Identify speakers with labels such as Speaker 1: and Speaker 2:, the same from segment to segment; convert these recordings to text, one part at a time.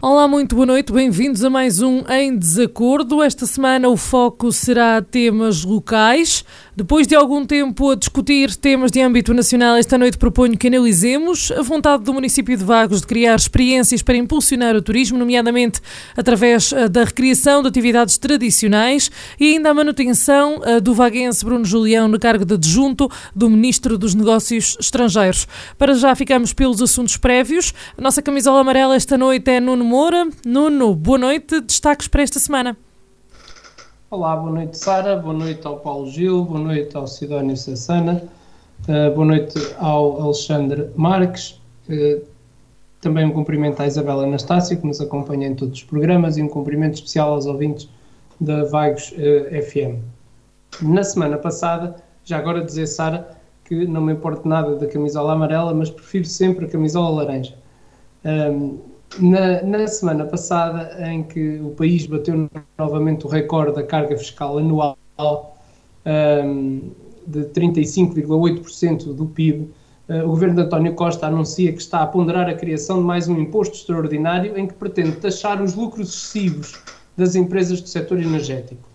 Speaker 1: Olá, muito boa noite, bem-vindos a mais um Em Desacordo. Esta semana o foco será temas locais. Depois de algum tempo a discutir temas de âmbito nacional, esta noite proponho que analisemos a vontade do município de Vagos de criar experiências para impulsionar o turismo, nomeadamente através eh, da recriação de atividades tradicionais e ainda a manutenção eh, do vaguense Bruno Julião no cargo de adjunto do Ministro dos Negócios Estrangeiros. Para já ficamos pelos assuntos prévios. A nossa camisola amarela esta noite é Nuno Moura. Nuno, boa noite. Destaques para esta semana.
Speaker 2: Olá, boa noite Sara, boa noite ao Paulo Gil, boa noite ao Sidónio Sassana, uh, boa noite ao Alexandre Marques, uh, também um cumprimento à Isabela Anastácio, que nos acompanha em todos os programas, e um cumprimento especial aos ouvintes da Vagos uh, eh, FM. Na semana passada, já agora dizer, Sara, que não me importa nada da camisola amarela, mas prefiro sempre a camisola laranja. Um, na, na, semana passada, em que o país bateu novamente o recorde da carga fiscal anual um, de 35,8% do PIB, uh, eh, o governo de António Costa anuncia que está a ponderar a criação de mais um imposto extraordinário em que pretende taxar os lucros excessivos das empresas do setor energético.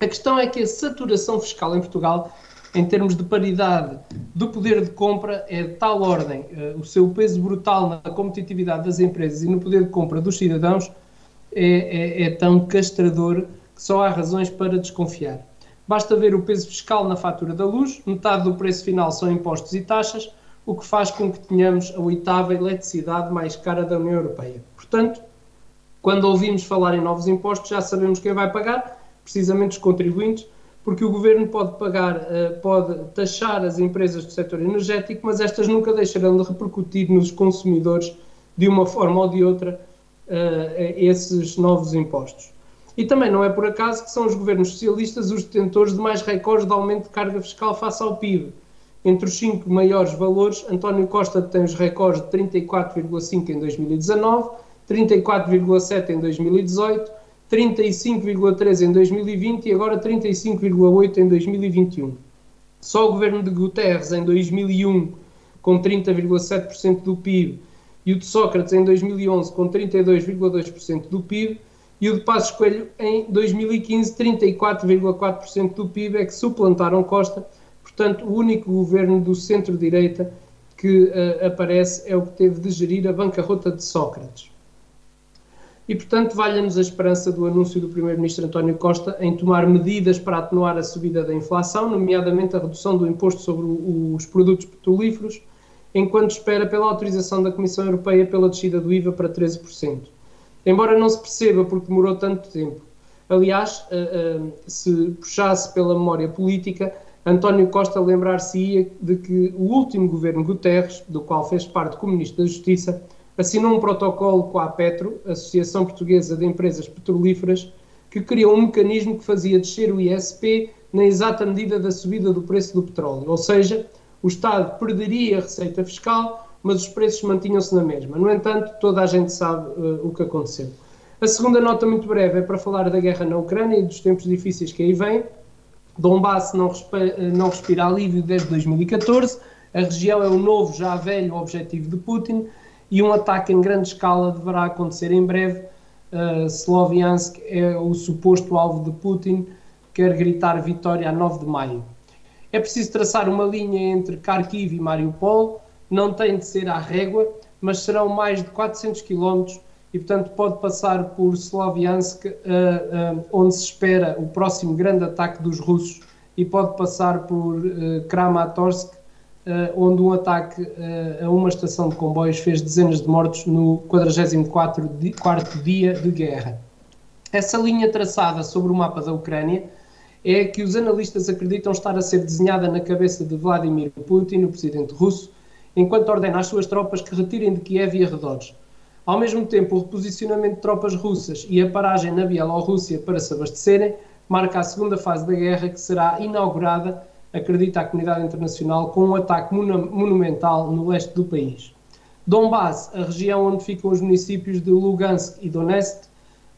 Speaker 2: A questão é que a saturação fiscal em Portugal em termos de paridade do poder de compra, é de tal ordem uh, o seu peso brutal na competitividade das empresas e no poder de compra dos cidadãos é, é, é tão castrador que só há razões para desconfiar. Basta ver o peso fiscal na fatura da luz, metade do preço final são impostos e taxas, o que faz com que tenhamos a oitava eletricidade mais cara da União Europeia. Portanto, quando ouvimos falar em novos impostos, já sabemos quem vai pagar, precisamente os contribuintes, porque o governo pode pagar, uh, pode taxar as empresas do setor energético, mas estas nunca deixarão de repercutir nos consumidores de uma forma ou de outra uh, esses novos impostos. E também não é por acaso que são os governos socialistas os detentores de mais recordes de aumento de carga fiscal face ao PIB. Entre os cinco maiores valores, António Costa tem os recordes de 34,5 em 2019, 34,7 em 2018, 35,3 em 2020 e agora 35,8 em 2021. Só o governo de Guterres em 2001 com 30,7% do PIB e o de Sócrates em 2011 com 32,2% do PIB e o de Passos Coelho em 2015 34,4% do PIB é que suplantaram Costa. Portanto, o único governo do centro-direita que uh, aparece é o que teve de gerir a bancarrota de Sócrates. E, portanto, valha-nos a esperança do anúncio do Primeiro-Ministro António Costa em tomar medidas para atenuar a subida da inflação, nomeadamente a redução do imposto sobre os produtos petrolíferos, enquanto espera pela autorização da Comissão Europeia pela descida do IVA para 13%. Embora não se perceba porque demorou tanto tempo. Aliás, eh, eh, se puxasse pela memória política, António Costa lembrar-se-ia de que o último governo Guterres, do qual fez parte como Ministro da Justiça, assinou um protocolo com a Petro, Associação Portuguesa de Empresas Petrolíferas, que criou um mecanismo que fazia descer o ISP na exata medida da subida do preço do petróleo. Ou seja, o Estado perderia a receita fiscal, mas os preços mantinham-se na mesma. No entanto, toda a gente sabe uh, o que aconteceu. A segunda nota, muito breve, é para falar da guerra na Ucrânia e dos tempos difíceis que aí vêm. Donbass não, eh, não respira alívio desde 2014. A região é o novo, já velho objetivo de Putin e um ataque em grande escala deverá acontecer em breve. Uh, Sloviansk é o suposto alvo de Putin, quer gritar vitória a 9 de maio. É preciso traçar uma linha entre Kharkiv e Mariupol, não tem de ser à régua, mas serão mais de 400 km e, portanto, pode passar por Sloviansk, uh, uh, onde se espera o próximo grande ataque dos russos, e pode passar por uh, Kramatorsk, onde um ataque uh, a uma estação de comboios fez dezenas de mortos no 44 dia de guerra. Essa linha traçada sobre o mapa da Ucrânia é que os analistas acreditam estar a ser desenhada na cabeça de Vladimir Putin, o presidente russo, enquanto ordena às suas tropas que retirem de Kiev e arredores. Ao mesmo tempo, o reposicionamento de tropas russas e a paragem na Bielorrússia para se abastecerem marca a segunda fase da guerra que será inaugurada, acredita a comunidade internacional, com um ataque monumental no leste do país. Donbass, a região onde ficam os municípios de Lugansk e Donetsk,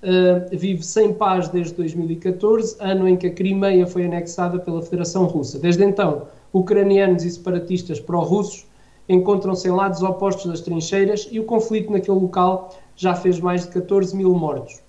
Speaker 2: uh, vive sem paz desde 2014, ano em que a Crimeia foi anexada pela Federação Russa. Desde então, ucranianos e separatistas pró-russos encontram-se em lados opostos das trincheiras e o conflito naquele local já fez mais de 14 mil mortos.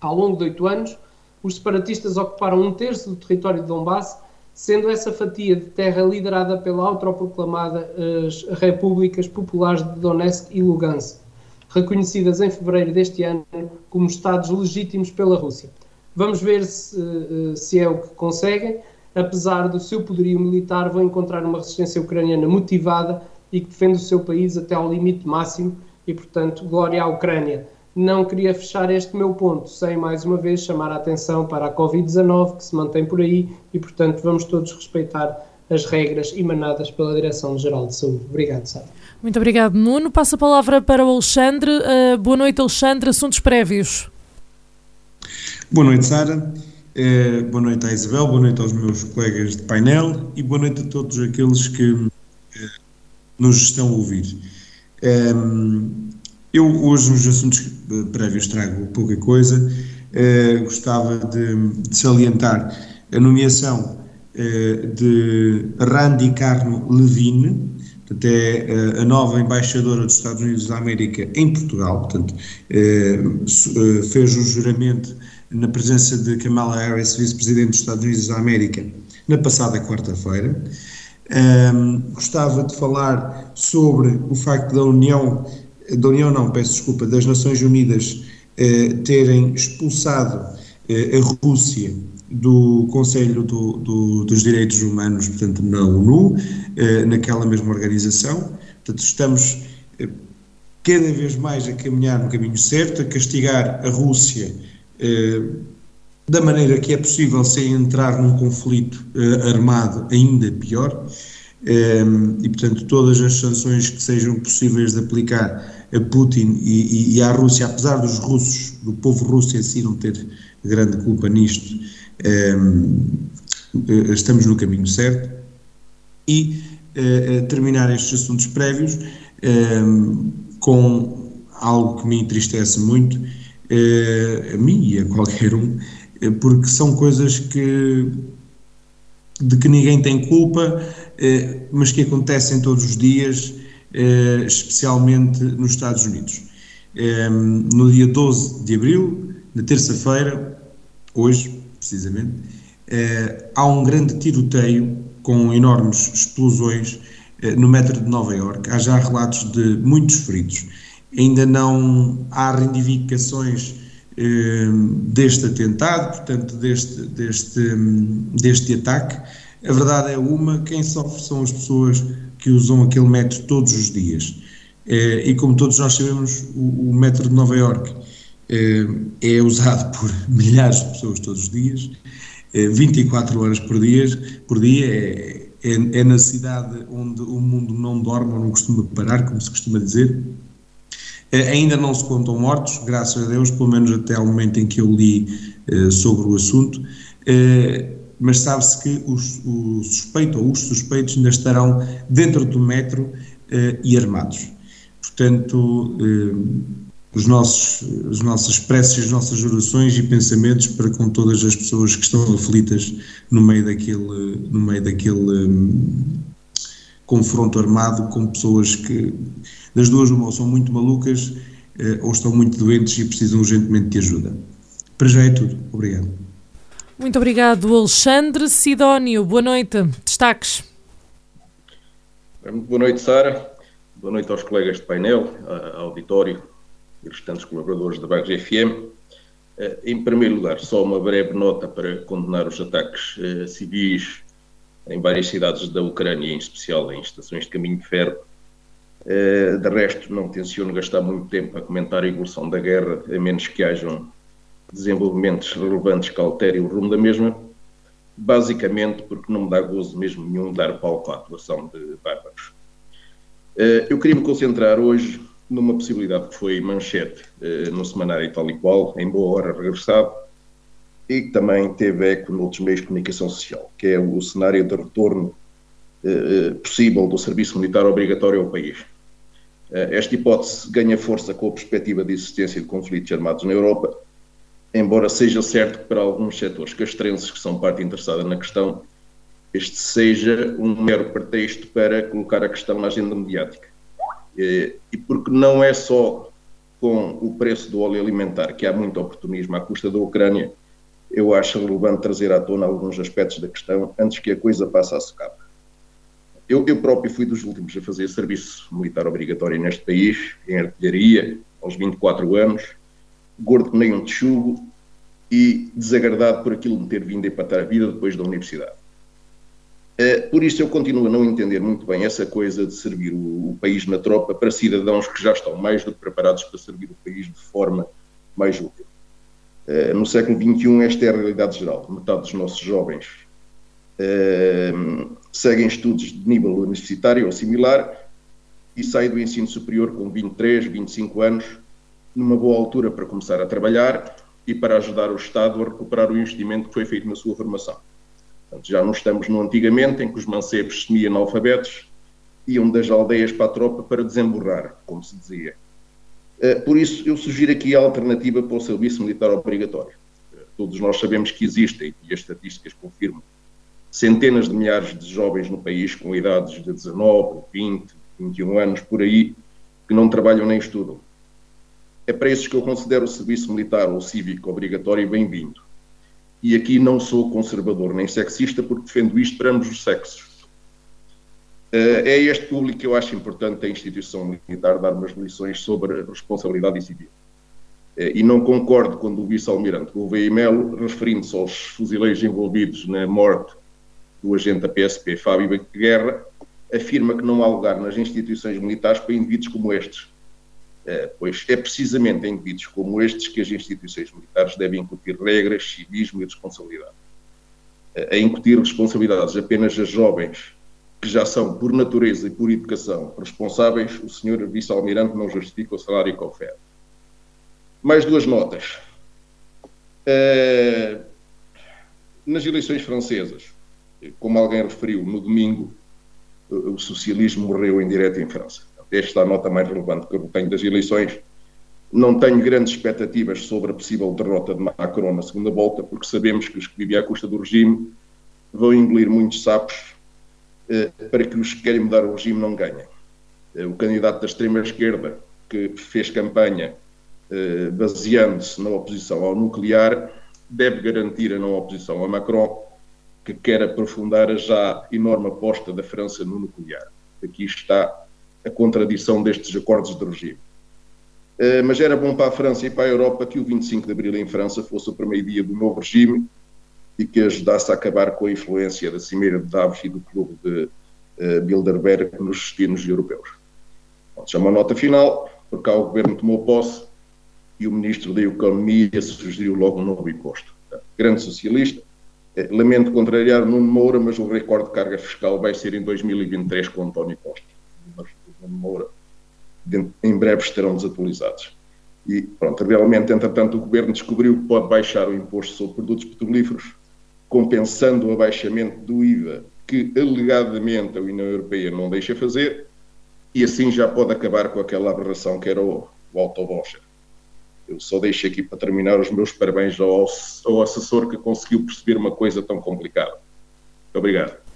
Speaker 2: Ao longo de oito anos, os separatistas ocuparam um terço do território de Donbass, sendo essa fatia de terra liderada pela autoproclamada as Repúblicas Populares de Donetsk e Lugansk, reconhecidas em fevereiro deste ano como Estados legítimos pela Rússia. Vamos ver se, eh, se é o que conseguem. Apesar do seu poderio militar, vão encontrar uma resistência ucraniana motivada e que defende o seu país até ao limite máximo e, portanto, glória à Ucrânia. Não queria fechar este meu ponto sem mais uma vez chamar a atenção para a Covid-19 que se mantém por aí e, portanto, vamos todos respeitar as regras emanadas pela Direção-Geral de Saúde. Obrigado, Sara.
Speaker 1: Muito obrigado, Nuno. Passo a palavra para o Alexandre. Uh, boa noite, Alexandre. Assuntos prévios.
Speaker 3: Boa noite, Sara. Uh, boa noite à Isabel, boa noite aos meus colegas de painel e boa noite a todos aqueles que uh, nos estão a ouvir. Um, eu hoje nos assuntos prévios trago pouca coisa. Uh, gostava de, de, salientar a nomeação uh, de Randy Carno Levine, portanto, é uh, a nova embaixadora dos Estados Unidos da América em Portugal, portanto, fez o juramento na presença de Kamala Harris, vice-presidente dos Estados Unidos da América, na passada quarta-feira. Um, gostava de falar sobre o facto da União, da União não, peço desculpa, das Nações Unidas eh, terem expulsado eh, a Rússia do Conselho do, do, dos Direitos Humanos, portanto, na ONU, eh, naquela mesma organização. Portanto, estamos eh, cada vez mais a caminhar no caminho certo, a castigar a Rússia eh, da maneira que é possível sem entrar num conflito uh, armado ainda pior. Ehm, e, portanto, todas as sanções que sejam possíveis de aplicar a Putin e, e, à Rússia, apesar dos russos, do povo russo em si não ter grande culpa nisto, ehm, eh, estamos no caminho certo. E uh, terminar estes assuntos prévios ehm, com algo que me entristece muito, uh, a mim e a qualquer um, eh, porque são coisas que de que ninguém tem culpa, eh, mas que acontecem todos os dias, eh, especialmente nos Estados Unidos. No dia 12 de abril, na terça-feira, hoje precisamente, há um grande tiroteio com enormes explosões no metro de Nova Iorque. Há já relatos de muitos feridos. Ainda não há reivindicações Ehm, deste atentado, portanto, deste, deste, deste ataque. A verdade é uma: quem sofre são as pessoas que usam aquele metro todos os dias. Eh, e como todos nós sabemos, o, metro de Nova Iorque eh, é usado por milhares de pessoas todos os dias, 24 eh, horas por dia, por dia. É, é, é na cidade onde o mundo não dorme ou não costuma parar, como se costuma dizer, ainda não se contam mortos, graças a Deus, pelo menos até ao momento em que eu li sobre o assunto, mas sabe-se que os, o suspeito ou os suspeitos ainda estarão dentro do metro uh, e armados. Portanto, os nossos, as nossas preces, as nossas orações e pensamentos para com todas as pessoas que estão aflitas no meio daquele, no meio daquele um, confronto armado com pessoas que das duas, uma, ou são muito malucas eh, ou estão muito doentes e precisam urgentemente de ajuda. Para já é tudo. Obrigado.
Speaker 1: Muito obrigado, Alexandre Sidónio. Boa noite. Destaques.
Speaker 4: Muito boa noite, Sara. Boa noite aos colegas de painel, ao auditório e restantes colaboradores da Bagos FM. Eh, em primeiro lugar, só uma breve nota para condenar os ataques eh, civis em várias cidades da Ucrânia, em especial em estações de caminho de ferro, eh, de resto, não tenciono gastar muito tempo a comentar a evolução da guerra, a menos que hajam desenvolvimentos relevantes que alterem o rumo da mesma, basicamente porque não me dá gozo mesmo nenhum dar palco à atuação de bárbaros. eu queria me concentrar hoje numa possibilidade que foi manchete no semanário tal e qual, em boa hora regressado, e que também teve eco noutros meios de comunicação social, que é o cenário de retorno possível do serviço militar obrigatório ao país. Esta hipótese ganha força com a perspectiva de existência de conflitos armados na Europa, embora seja certo que para alguns setores castrenses que são parte interessada na questão, este seja um mero pretexto para colocar a questão na agenda mediática. E porque não é só com o preço do óleo alimentar que há muito oportunismo à custa da Ucrânia, eu acho relevante trazer à tona alguns aspectos da questão antes que a coisa passe a socapa. Eu, eu, próprio fui dos últimos a fazer serviço militar obrigatório neste país, em artilharia, aos 24 anos, gordo que nem um texugo e desagradado por aquilo de ter vindo a empatar a vida depois da universidade. Uh, por isso eu continuo a não entender muito bem essa coisa de servir o, país na tropa para cidadãos que já estão mais do que preparados para servir o país de forma mais útil. Uh, no século XXI esta é a realidade geral. Metade dos nossos jovens uh, seguem estudos de nível universitário ou similar e saem do ensino superior com 23, 25 anos, numa boa altura para começar a trabalhar e para ajudar o Estado a recuperar o investimento que foi feito na sua formação. Portanto, já não estamos no antigamente, em que os mancebos semi-analfabetos iam das aldeias para a tropa para desemborrar, como se dizia. Eh, por isso, eu sugiro aqui a alternativa para o serviço militar obrigatório. Todos nós sabemos que existem, e as estatísticas confirmam, centenas de milhares de jovens no país com idades de 19, 20, 21 anos, por aí, que não trabalham nem estudam. É para esses que eu considero o serviço militar ou cívico obrigatório bem-vindo. E aqui não sou conservador nem sexista, porque defendo isto para ambos os sexos. Eh, é este público que eu acho importante a instituição militar dar umas lições sobre responsabilidade civil. Eh, e não concordo quando o vice-almirante Gouveia Melo, referindo-se aos fuzileiros envolvidos na morte do agente da PSP, Fábio Guerra, afirma que não há lugar nas instituições militares para indivíduos como estes. Eh, pois é precisamente em indivíduos como estes que as instituições militares devem incutir regras, civismo e responsabilidade. Eh, a incutir responsabilidades apenas a jovens que já são, por natureza e por educação, responsáveis, o senhor vice-almirante não justifica o salário que oferece. Mais duas notas. Uh, nas eleições francesas, como alguém referiu, no domingo o socialismo morreu em direto em França. Esta é a nota mais relevante que eu tenho das eleições. Não tenho grandes expectativas sobre a possível derrota de Macron na segunda volta, porque sabemos que os que vivem à custa do regime vão engolir muitos sapos eh, para que os que querem mudar o regime não ganhem. Eh, o candidato da extrema-esquerda, que fez campanha eh, baseando-se na oposição ao nuclear, deve garantir a não oposição a Macron que quer aprofundar a já enorme aposta da França no nuclear. Aqui está a contradição destes acordos de regime. Uh, mas era bom para a França e para a Europa que o 25 de Abril em França fosse o primeiro dia do novo regime e que ajudasse a acabar com a influência da Cimeira de Davos e do Clube de uh, Bilderberg nos destinos europeus. Já uma nota final, porque cá o Governo tomou posse e o Ministro da Economia sugeriu logo um novo imposto. Grande socialista, eh, lamento contrariar Nuno Moura, mas o recorde de carga fiscal vai ser em 2023 com António Costa. Moura em breve estarão desatualizados. E pronto, realmente, entretanto, o Governo descobriu que pode baixar o imposto sobre produtos petrolíferos, compensando o abaixamento do IVA, que alegadamente a União Europeia não deixa fazer, e assim já pode acabar com aquela aberração que era o, o auto-voucher. Eu só deixo aqui para terminar os meus parabéns ao, ao assessor que conseguiu perceber uma coisa tão complicada. Muito obrigado.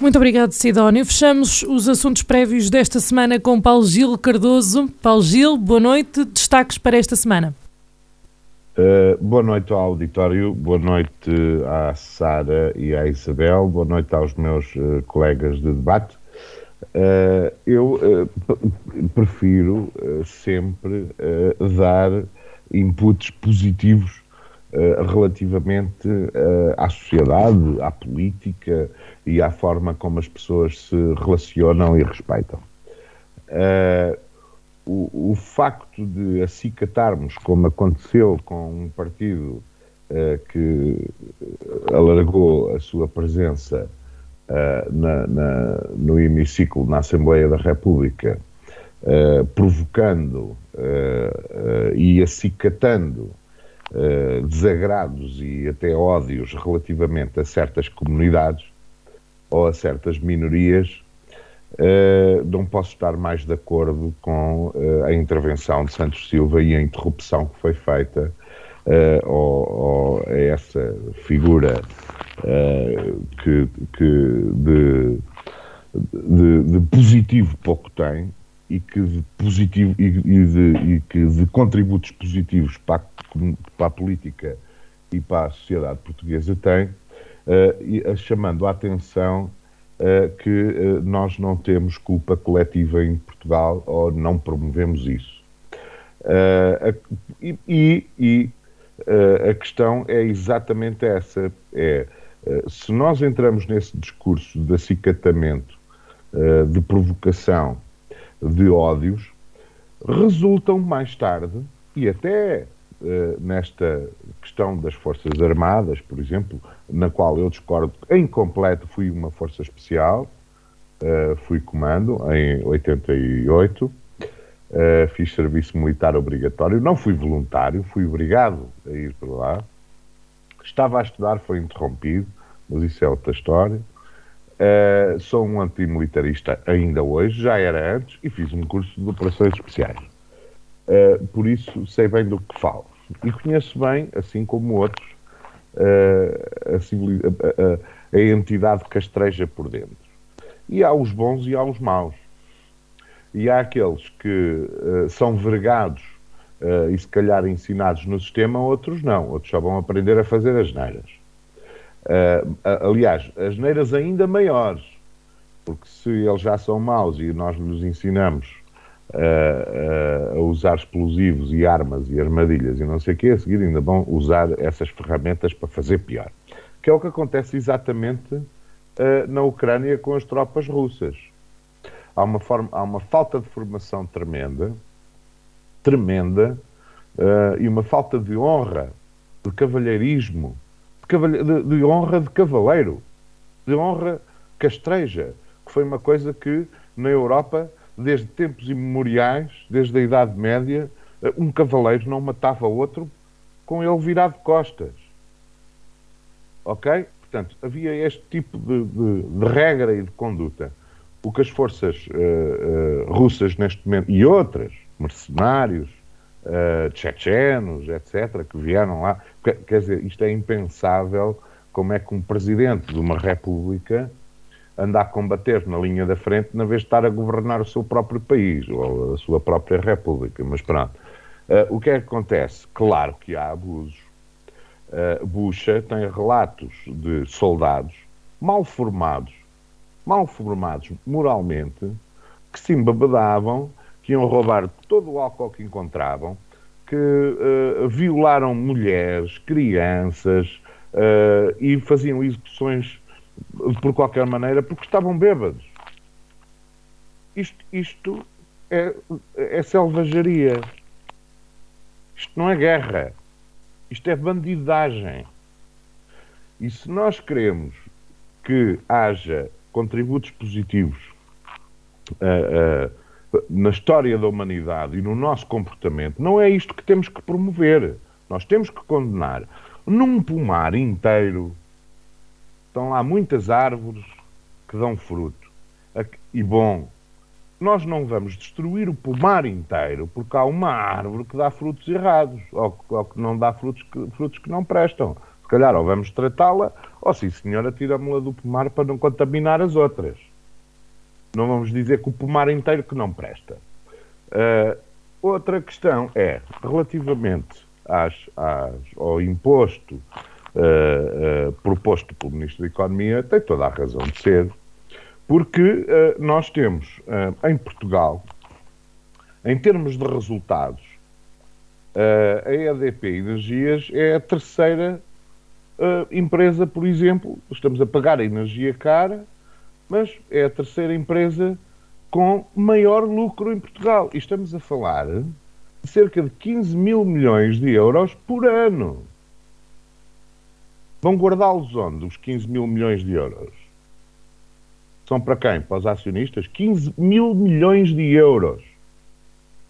Speaker 1: Muito obrigado, Sidónio. Fechamos os assuntos prévios desta semana com Paulo Gil Cardoso. Paulo Gil, boa noite. Destaques para esta semana.
Speaker 5: Uh, boa noite ao auditório, boa noite à Sara e à Isabel, boa noite aos meus uh, colegas de debate. Uh, eu prefiro sempre dar inputs positivos relativamente à sociedade, à política e à forma como as pessoas se relacionam e respeitam. Uh, o, o, facto de acicatarmos, como aconteceu com um partido que alargou a sua presença uh, na, na, no hemiciclo na Assembleia da República, uh, provocando uh, e acicatando desagrados e até ódios relativamente a certas comunidades ou a certas minorias, não posso estar mais de acordo com a intervenção de Santos Silva e a interrupção que foi feita uh, ou, ou a essa figura uh, que, que de, de, de, positivo pouco tem e que de positivo e, e, de, e que de contributos positivos para a, para a, política e para a sociedade portuguesa tem, uh, chamando a atenção uh, que nós não temos culpa coletiva em Portugal ou não promovemos isso. e, e a questão é exatamente essa: é se nós entramos nesse discurso de acicatamento, de provocação, de ódios, resultam mais tarde, e até nesta questão das Forças Armadas, por exemplo, na qual eu discordo em completo, fui uma força especial, fui comando em 88 Uh, fiz serviço militar obrigatório, não fui voluntário, fui obrigado a ir para lá. Estava a estudar, foi interrompido, mas isso é outra história. Uh, sou um antimilitarista ainda hoje, já era antes, e fiz um curso de operações especiais. Uh, por isso sei bem do que falo. E conheço bem, assim como outros, a, a, a entidade castreja por dentro. E há os bons e há os maus e há aqueles que uh, são vergados uh, e se calhar ensinados no sistema, outros não, outros só vão aprender a fazer as neiras. Uh, aliás, as neiras ainda maiores, porque se eles já são maus e nós nos ensinamos a usar explosivos e armas e armadilhas e não sei o quê, a seguir ainda vão usar essas ferramentas para fazer pior. Que é o que acontece exatamente na Ucrânia com as tropas russas há uma, forma, há uma falta de formação tremenda, tremenda, uh, e uma falta de honra, de cavalheirismo, de, cavalhe de, de, honra de cavaleiro, de honra castreja, que foi uma coisa que na Europa, desde tempos imemoriais, desde a Idade Média, uh, um cavaleiro não matava outro com ele virado de costas. Ok? Portanto, havia este tipo de, de, de regra e de conduta o que as forças uh, uh, russas neste momento e outras, mercenários, uh, tchetchenos, etc., que vieram lá, quer dizer, isto é impensável como é que um presidente de uma república anda a combater na linha da frente na vez de estar a governar o seu próprio país ou a sua própria república. Mas pronto, uh, o que é que acontece? Claro que há abusos. Uh, Bucha tem relatos de soldados mal formados mal formados moralmente, que se embabadavam, que iam roubar todo o álcool que encontravam, que uh, violaram mulheres, crianças e faziam execuções por qualquer maneira porque estavam bêbados. Isto, isto é, é selvageria. Isto não é guerra. Isto é bandidagem. E se nós queremos que haja contributos positivos uh, uh, na história da humanidade e no nosso comportamento, não é isto que temos que promover. Nós temos que condenar. Num pomar inteiro estão lá muitas árvores que dão fruto. E bom, nós não vamos destruir o pomar inteiro porque há uma árvore que dá frutos errados ou, ou que não dá frutos que, frutos que não prestam. Se calhar, ou vamos tratá-la Oh, sim, senhora, tira-me-la do pomar para não contaminar as outras. Não vamos dizer que o pomar inteiro que não presta. Uh, outra questão é, relativamente às, às, ao imposto uh, proposto pelo Ministro da Economia, tem toda a razão de ser, porque nós temos em Portugal, em termos de resultados, a EDP Energias é a terceira empresa, por exemplo, estamos a pagar a energia cara, mas é a terceira empresa com maior lucro em Portugal. E estamos a falar de cerca de 15 mil milhões de euros por ano. Vão guardá-los onde, os 15 mil milhões de euros? são para quem? Para os acionistas? 15 mil milhões de euros.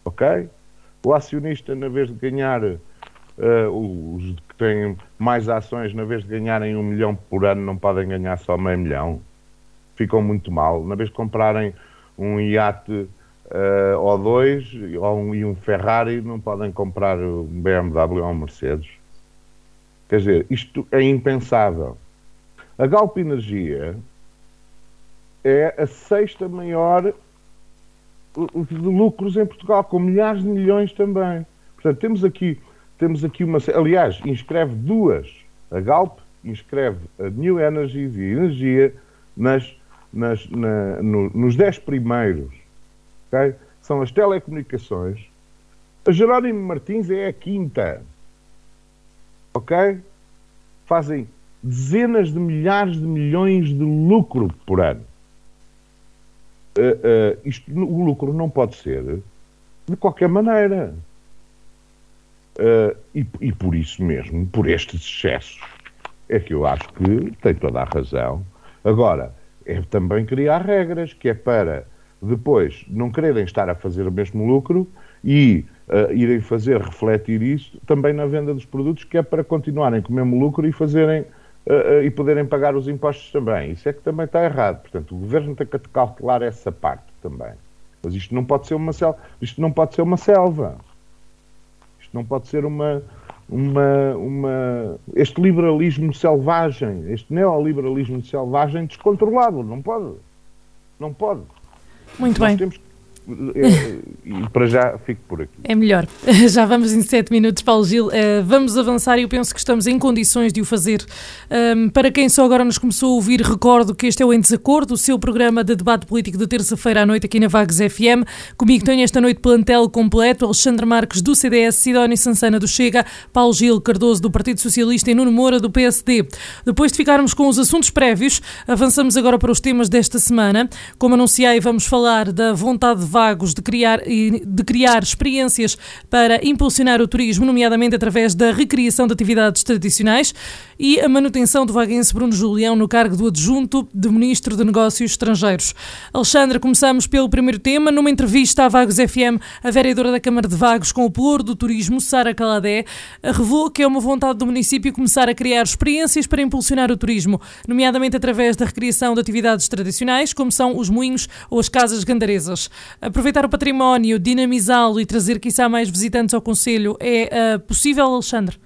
Speaker 5: Ok? O acionista, na vez de ganhar, uh, os que têm mais ações, na vez de ganharem um milhão por ano, não podem ganhar só meio milhão. Ficam muito mal. Na vez de comprarem um iate uh, ou dois ou um, e um Ferrari, não podem comprar um BMW ou um Mercedes. Quer dizer, isto é impensável. A Galp Energia é a sexta maior de lucros em Portugal, com milhares de milhões também. Portanto, temos aqui, temos aqui uma. Aliás, inscreve duas. A Galp inscreve a New Energies e a Energia nas, nas, na, no, nos dez primeiros. Okay? São as telecomunicações. A Jerónimo Martins é a quinta. Ok? Fazem dezenas de milhares de milhões de lucro por ano. Uh, uh, isto, o lucro não pode ser de qualquer maneira. Uh, e, e, por isso mesmo, por estes excessos, é que eu acho que tem toda a razão. Agora, é também criar regras, que é para depois não quererem estar a fazer o mesmo lucro e uh, irem fazer refletir isso também na venda dos produtos, que é para continuarem com o mesmo lucro e fazerem uh, e poderem pagar os impostos também. Isso é que também está errado. Portanto, o governo tem que calcular essa parte também. Mas isto não pode ser uma selva. Isto não pode ser uma selva. Isto não pode ser uma, uma, uma este liberalismo selvagem, este neoliberalismo selvagem descontrolado. Não pode. Não pode.
Speaker 1: Muito
Speaker 5: Nós
Speaker 1: bem.
Speaker 5: Temos e para já fico por aqui.
Speaker 1: É melhor. Já vamos em 7 minutos, Paulo Gil. Uh, vamos avançar e eu penso que estamos em condições de o fazer. Um, para quem só agora nos começou a ouvir, recordo que este é o Em Desacordo, o seu programa de debate político de terça-feira à noite aqui na Vagos FM. Comigo tenho esta noite plantel completo Alexandre Marques do CDS, Sidónio Sansana do Chega, Paulo Gil Cardoso do Partido Socialista e Nuno Moura do PSD. Depois de ficarmos com os assuntos prévios, avançamos agora para os temas desta semana. Como anunciei, vamos falar da vontade de Vagos de criar, de criar experiências para impulsionar o turismo, nomeadamente através da recriação de atividades tradicionais e a manutenção do vaguense Bruno Julião no cargo do adjunto de Ministro de Negócios Estrangeiros. Alexandra, começamos pelo primeiro tema. Numa entrevista à Vagos FM, a vereadora da Câmara de Vagos com o Pelouro do Turismo, Sara Caladé, revelou que é uma vontade do município começar a criar experiências para impulsionar o turismo, nomeadamente através da recriação de atividades tradicionais, como são os moinhos ou as casas gandaresas. Aproveitar o património, dinamizá-lo e trazer, quiçá, mais visitantes ao Conselho é uh, possível, Alexandre?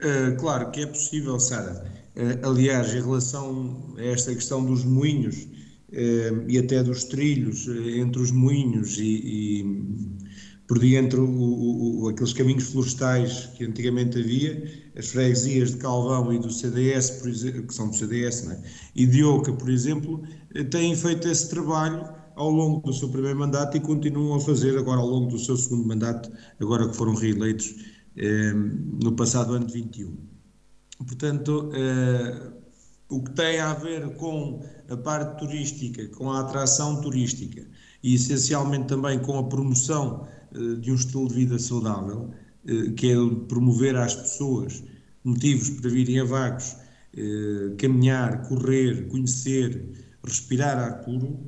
Speaker 3: Uh, claro que é possível, Sara. Uh, aliás, em relação a esta questão dos moinhos e até dos trilhos entre os moinhos e, e por dentro o, o, aqueles caminhos florestais que antigamente havia, as freguesias de Calvão e do CDS, exemplo, que são do CDS, é? e de Oca, por exemplo, têm feito esse trabalho ao longo do seu primeiro mandato e continuam a fazer agora ao longo do seu segundo mandato, agora que foram reeleitos eh, no passado ano de 21. Portanto, eh, o que tem a ver com a parte turística, com a atração turística e essencialmente também com a promoção eh, de um estilo de vida saudável, eh, que é promover às pessoas motivos para virem a vagos, eh, caminhar, correr, conhecer, respirar ar puro,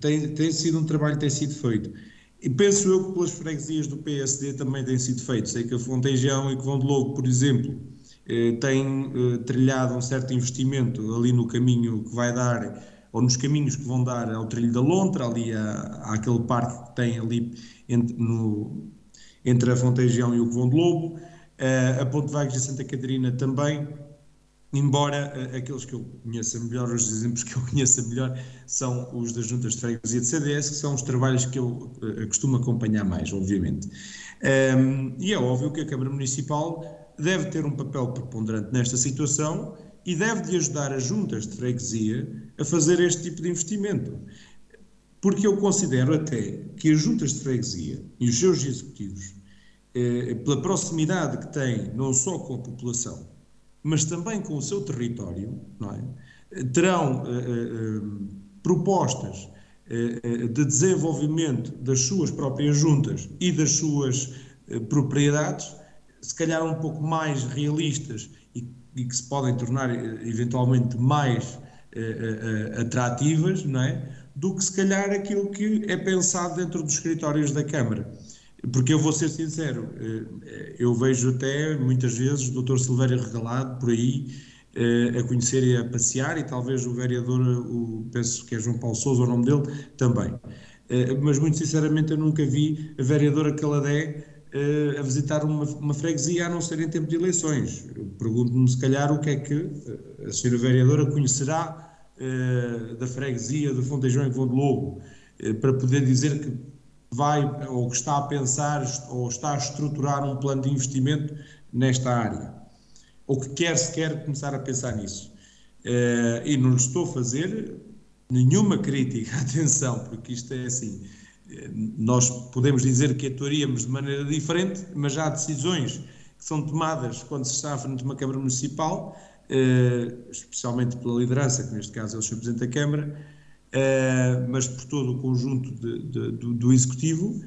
Speaker 3: tem, tem sido um trabalho que tem sido feito. E penso eu que pelas freguesias do PSD também tem sido feito. Sei que a Fontejão e que Vão de Lobo, por exemplo, eh, têm eh, trilhado um certo investimento ali no caminho que vai dar, ou nos caminhos que vão dar ao Trilho da Lontra, ali àquele parque que tem ali entre, no, entre a Fontejão e o Vão de Lobo. Eh, a Ponte Vagos de Santa Catarina também embora uh, aqueles que eu conheça melhor, os exemplos que eu conheça melhor, são os das juntas de freguesia de CDS, que são os trabalhos que eu uh, costumo acompanhar mais, obviamente. Um, e é óbvio que a Câmara Municipal deve ter um papel preponderante nesta situação e deve de ajudar as juntas de freguesia a fazer este tipo de investimento. Porque eu considero até que as juntas de freguesia e os seus executivos, eh, pela proximidade que têm não só com a população, mas também com o seu território, é? terão uh, uh, propostas uh, de desenvolvimento das suas próprias juntas e das suas propriedades, se calhar um pouco mais realistas e, e que se podem tornar eventualmente mais atrativas, não é? Do que se calhar aquilo que é pensado dentro dos escritórios da Câmara. Porque eu vou ser sincero, eu vejo até muitas vezes o Dr. Silvério regalado por aí eh, a conhecer e a passear, e talvez o vereador, o, penso que é João Paulo Souza, o nome dele, também. Eh, mas muito sinceramente eu nunca vi a vereadora Caladé eh, a visitar uma, uma, freguesia a não ser em tempo de eleições. Pergunto-me se calhar o que é que a senhora vereadora conhecerá da freguesia de Fontejão e Vão de Lobo, para poder dizer que vai ou que está a pensar ou está a estruturar um plano de investimento nesta área ou que quer sequer começar a pensar nisso. Uh, e não lhe estou a fazer nenhuma crítica, atenção, porque isto é assim. Eh, nós podemos dizer que atuaríamos de maneira diferente, mas há decisões que são tomadas quando se está à frente de uma Câmara Municipal, uh, especialmente pela liderança, que neste caso é o Sr. Presidente da Câmara, mas por todo o conjunto de, de, do, do Executivo,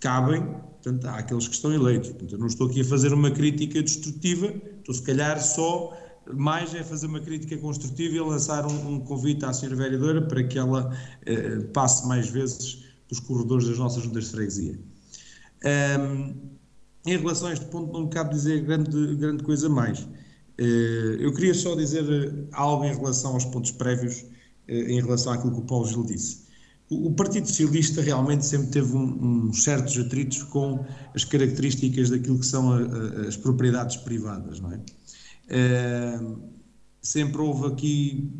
Speaker 3: cabem Portanto, há aqueles que estão eleitos. Portanto, eu não estou aqui a fazer uma crítica destrutiva, estou se calhar só mais é fazer uma crítica construtiva e lançar um, um convite à senhora vereadora para que ela eh, passe mais vezes pelos corredores das nossas juntas de freguesia. Um, em relação a este ponto, não me cabe dizer grande, grande coisa mais. Uh, eu queria só dizer algo em relação aos pontos prévios, em relação àquilo que o Paulo Gil disse. O Partido Socialista realmente sempre teve uns um certos atritos com as características daquilo que são a, a, as propriedades privadas, não é? Uh, sempre houve aqui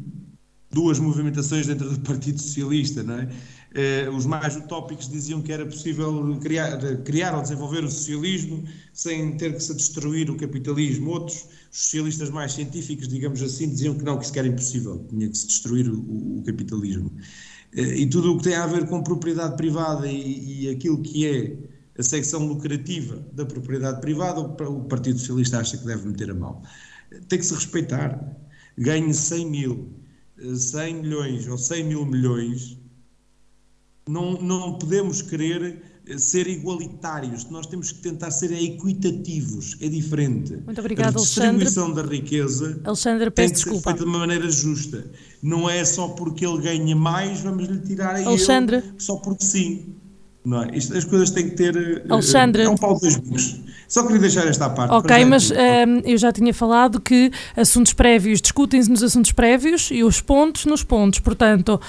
Speaker 3: duas movimentações dentro do Partido Socialista, não é? Uh, os mais utópicos diziam que era possível criar, criar ou desenvolver o socialismo sem ter que se destruir o capitalismo. Outros, os socialistas mais científicos, digamos assim, diziam que não, que isso era impossível, tinha que se destruir o, o capitalismo. Eh, e tudo o que tem a ver com propriedade privada e, e aquilo que é a secção lucrativa da propriedade privada, o Partido Socialista acha que deve meter a mão. Tem que se respeitar. Ganhe 100 mil, 100 eh, milhões ou 100 mil milhões, não, não podemos querer ser igualitários, nós temos que tentar ser equitativos, é diferente.
Speaker 1: Muito obrigado,
Speaker 3: a distribuição Alexandre. da riqueza
Speaker 1: Alexandre,
Speaker 3: tem
Speaker 1: que ser
Speaker 3: feita de uma maneira justa. Não é só porque ele ganha mais, vamos lhe tirar a
Speaker 1: Alexandre.
Speaker 3: ele, só porque sim. Não é? Isto, as coisas têm que ter. Eh,
Speaker 1: Alexandre.
Speaker 3: É um pau de dois bicos. Só queria deixar esta parte.
Speaker 1: Ok, mas um, ehm, eu já tinha falado que assuntos prévios discutem-se nos assuntos prévios e os pontos nos pontos. Portanto,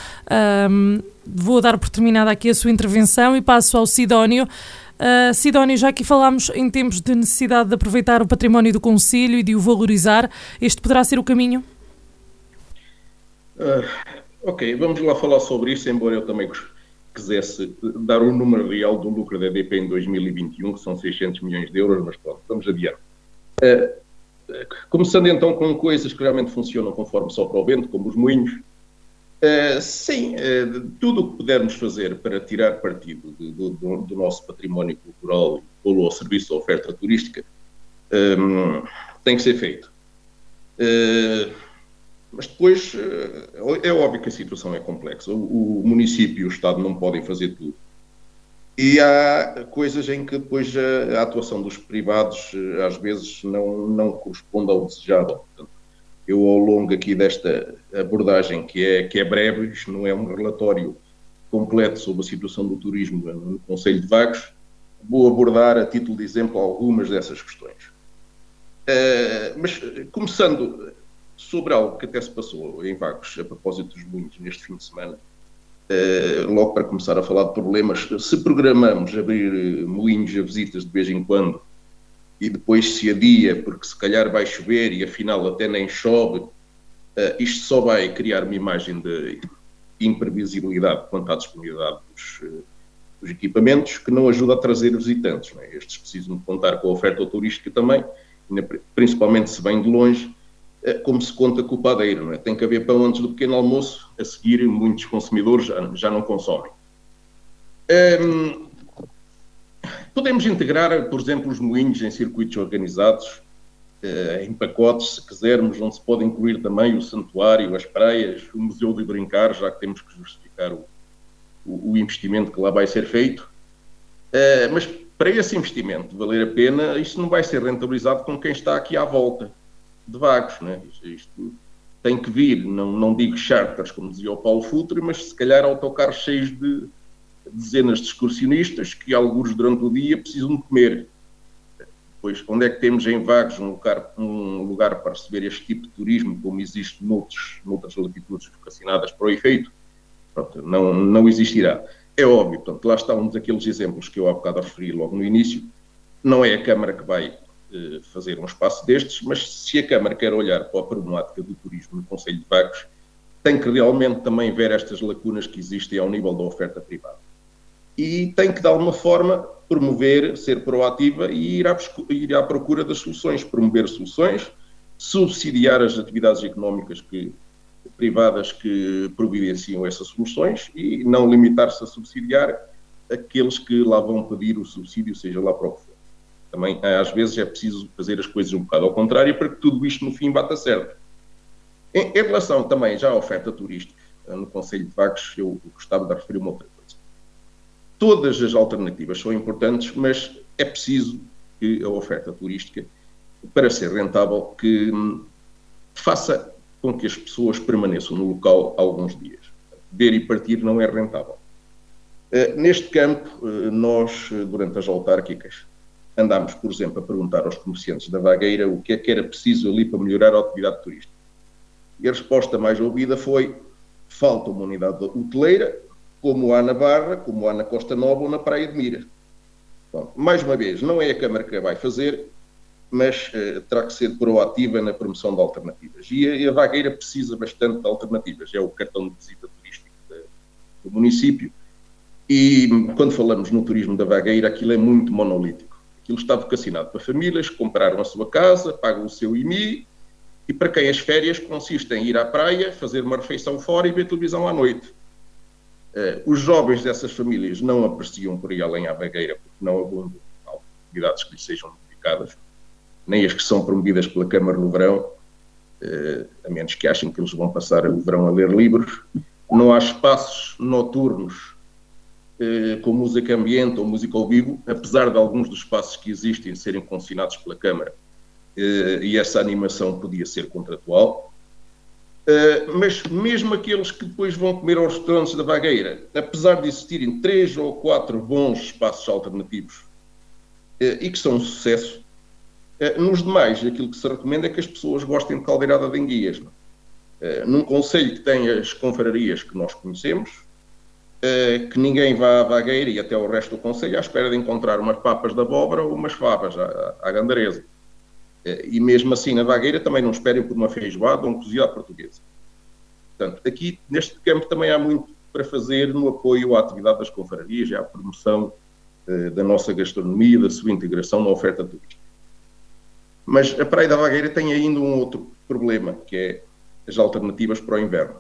Speaker 1: um, ehm, vou dar por terminada aqui a sua intervenção e passo ao Sidónio. Uh, Sidónio, já aqui falámos em tempos de necessidade de aproveitar o património do Conselho e de o valorizar, este poderá ser o caminho?
Speaker 4: Uh, ok, vamos lá falar sobre isso, embora eu também quisesse dar o número real do lucro da EDP em 2021, que são 600 milhões de euros, mas pronto, vamos adiante. Uh, começando então com coisas que realmente funcionam conforme sopra o vento, como os moinhos, Uh, sim, uh, tudo o que pudermos fazer para tirar partido de, do, do, nosso património cultural e pô-lo ao serviço da oferta turística um, tem que ser feito. Uh, mas depois é óbvio que a situação é complexa. O, o, município e o Estado não podem fazer tudo. E há coisas em que depois a, a atuação dos privados às vezes não, não corresponde ao desejado. Portanto, eu, ao longo aqui desta abordagem, que é, que é breve, isto não é um relatório completo sobre a situação do turismo no Conselho de Vagos, vou abordar, a título de exemplo, algumas dessas questões. Uh, mas, começando sobre algo que até se passou em Vagos, a propósito dos moinhos, neste fim de semana, uh, logo para começar a falar de problemas, se programamos abrir moinhos a visitas de vez em quando, e depois se adia porque se calhar vai chover e afinal até nem chove, uh, isto só vai criar uma imagem de imprevisibilidade quanto à disponibilidade dos, uh, dos equipamentos que não ajuda a trazer visitantes. É? Estes precisam contar com a oferta turística também, principalmente se vem de longe, como se conta com o padeiro. É? Tem que haver pão antes do pequeno almoço, a seguir muitos consumidores já, já não consomem. Um, ehm, Podemos integrar, por exemplo, os moinhos em circuitos organizados, eh, em pacotes, se quisermos, onde se pode incluir também o santuário, as praias, o museu de brincar, já que temos que justificar o, o, o investimento que lá vai ser feito. Eh, mas para esse investimento valer a pena, isso não vai ser rentabilizado com quem está aqui à volta. De vagos. Né? Isto, tem que vir, não, não digo charters, como dizia o Paulo Futre, mas se calhar autocarros cheios de dezenas de excursionistas que, alguns durante o dia, precisam de comer. Pois, onde é que temos em Vagos um lugar, um lugar para receber este tipo de turismo, como existe noutros, noutras latitudes vocacionadas para o efeito? Pronto, não, não existirá. É óbvio, portanto, lá está um daqueles exemplos que eu há bocado referi logo no início. Não é a Câmara que vai fazer um espaço destes, mas se a Câmara quer olhar para a problemática do turismo no Conselho de Vagos, tem que realmente também ver estas lacunas que existem ao nível da oferta privada. E tem que, de alguma forma, promover, ser proativa e ir à, ir à procura das soluções, promover soluções, subsidiar as atividades económicas que, privadas que providenciam essas soluções e não limitar-se a subsidiar aqueles que lá vão pedir o subsídio, seja lá para o que. Também, às vezes, é preciso fazer as coisas um bocado ao contrário para que tudo isto, no fim, bata certo. Em, em relação também já à oferta turística, no Conselho de Vagos, eu gostava de referir uma outra coisa. Todas as alternativas são importantes, mas é preciso que a oferta turística, para ser rentável, que hum, faça com que as pessoas permaneçam no local alguns dias. Ver e partir não é rentável. Uh, neste campo, nós, durante as autárquicas, andámos, por exemplo, a perguntar aos comerciantes da Vagueira o que é que era preciso ali para melhorar a atividade turística. E a resposta mais ouvida foi: falta uma unidade hoteleira, como há na Barra, como há na Costa Nova ou na Praia de Mira. Bom, mais uma vez, não é a Câmara que a vai fazer, mas uh, terá que ser proativa na promoção de alternativas. E a, e a, Vagueira precisa bastante de alternativas. É o cartão de visita turístico de, do município. E quando falamos no turismo da Vagueira, aquilo é muito monolítico. Aquilo está vocacionado para famílias que compraram a sua casa, pagam o seu IMI, e para quem as férias consistem em ir à praia, fazer uma refeição fora e ver televisão à noite. Uh, os jovens dessas famílias não apreciam por ir além à vagueira, porque não abundam atividades que lhes sejam dedicadas, nem as que são promovidas pela Câmara no verão, uh, a menos que achem que eles vão passar o verão a ler livros. Não há espaços noturnos eh, com música ambiente ou música ao vivo, apesar de alguns dos espaços que existem serem consignados pela Câmara, eh, e essa animação podia ser contratual. Eh, mas mesmo aqueles que depois vão comer aos restaurantes da Vagueira, apesar de existirem três ou quatro bons espaços alternativos e que são um sucesso, nos demais aquilo que se recomenda é que as pessoas gostem de caldeirada de enguias. Num conselho que tem as confrarias que nós conhecemos, que ninguém vá à vagueira e até o resto do Conselho à espera de encontrar umas papas da abóbora ou umas favas à, à gandareza. Uh, e mesmo assim na vagueira também não esperem por uma feijoada ou um cozido à portuguesa. Portanto, aqui neste campo também há muito para fazer no apoio à atividade das confrarias e à promoção uh, da nossa gastronomia, da sua integração na oferta turística. Mas a Praia da Vagueira tem ainda um outro problema, que é as alternativas para o inverno.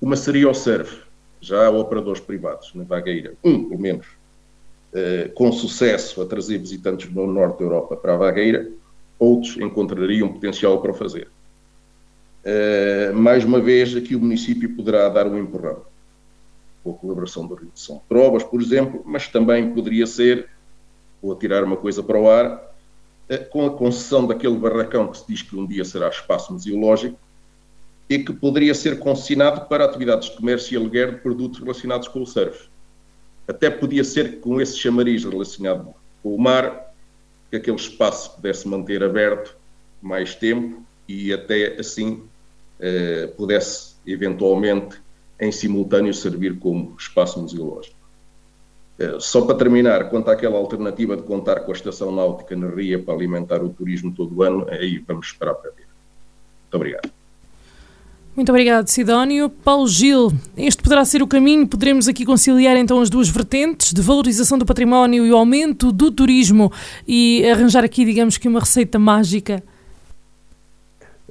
Speaker 4: Uma seria o surf já há operadores privados na Vagueira, um pelo menos, uh, com sucesso a trazer visitantes do norte da Europa para a Vagueira, outros encontrariam potencial para o fazer. Uh, mais uma vez, aqui o município poderá dar um empurrão, com a colaboração do Rio de Trovas, por exemplo, mas também poderia ser, vou tirar uma coisa para o ar, uh, com a concessão daquele barracão que se diz que um dia será espaço museológico, e que poderia ser consignado para atividades de comércio e aluguer de produtos relacionados com o surf. Até podia ser com esse chamariz relacionado com o mar, que aquele espaço pudesse manter aberto mais tempo e até assim eh, pudesse eventualmente em simultâneo servir como espaço museológico. Eh, só para terminar, quanto àquela alternativa de contar com a estação náutica na Ria para alimentar o turismo todo o ano, aí vamos esperar para ver. Muito obrigado.
Speaker 1: Muito obrigado, Sidónio. Paulo Gil, este poderá ser o caminho? Poderemos aqui conciliar então as duas vertentes de valorização do património e o aumento do turismo e arranjar aqui, digamos que, uma receita mágica?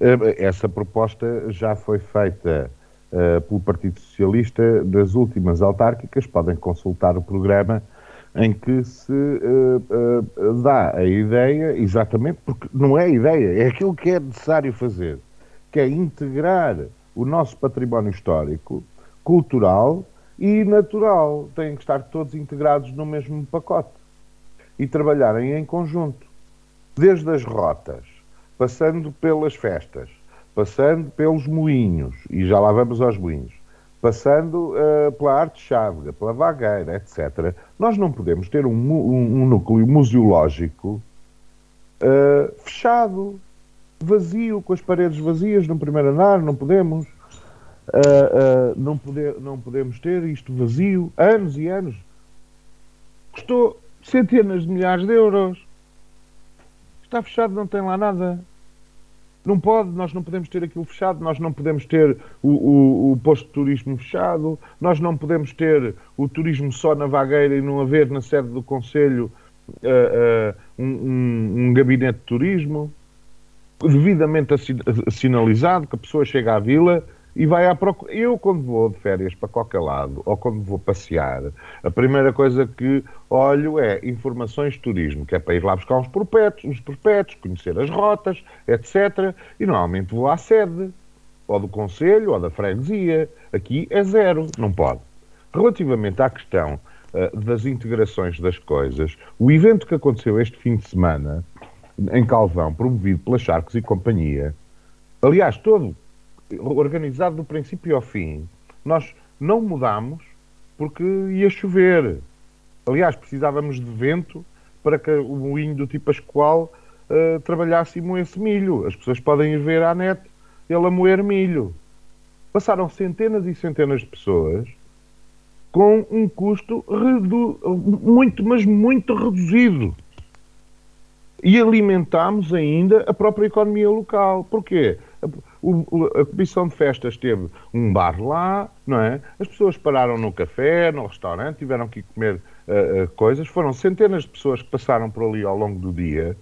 Speaker 5: Eh, essa proposta já foi feita uh, pelo Partido Socialista das últimas autárquicas. Podem consultar o programa em que se uh, uh, dá a ideia, exatamente, porque não é ideia, é aquilo que é necessário fazer que é integrar o nosso património histórico, cultural e natural. Têm que estar todos integrados no mesmo pacote e trabalharem em conjunto. Desde as rotas, passando pelas festas, passando pelos moinhos, e já lá vamos aos moinhos, passando uh, pela arte chávega, pela vagueira, etc. Nós não podemos ter um, um, um núcleo museológico uh, fechado, vazio, com as paredes vazias no primeiro andar, não podemos. Uh, não, poder, não podemos ter isto vazio, anos e anos. Custou centenas de milhares de euros. Está fechado, não tem lá nada. Não pode, nós não podemos ter aquilo fechado, nós não podemos ter o, o, o, posto de turismo fechado, nós não podemos ter o turismo só na vagueira e não haver na sede do Conselho uh, uh, um, um, um, gabinete de turismo devidamente assinalizado, que a pessoa chega à vila e vai à procura. Eu, quando vou de férias para qualquer lado, ou quando vou passear, a primeira coisa que olho é informações de turismo, que é para ir lá buscar uns prospectos, uns prospectos conhecer as rotas, etc. E normalmente vou à sede, ou do Conselho, ou da freguesia. Aqui é zero, não pode. Relativamente à questão uh, das integrações das coisas, o evento que aconteceu este fim de semana, em Calvão, promovido pela Charcos e Companhia, aliás, todo organizado do princípio ao fim. Nós não mudámos porque ia chover. Aliás, precisávamos de vento para que o moinho do tipo Pascoal uh, trabalhasse e moesse milho. As pessoas podem ir ver à net ele a moer milho. Passaram centenas e centenas de pessoas com um custo muito, mas muito reduzido. E alimentámos ainda a própria economia local. Porquê? O, a Comissão de Festas teve um bar lá, não é? As pessoas pararam no café, no restaurante, tiveram que comer uh, uh, coisas. Foram centenas de pessoas que passaram por ali ao longo do dia.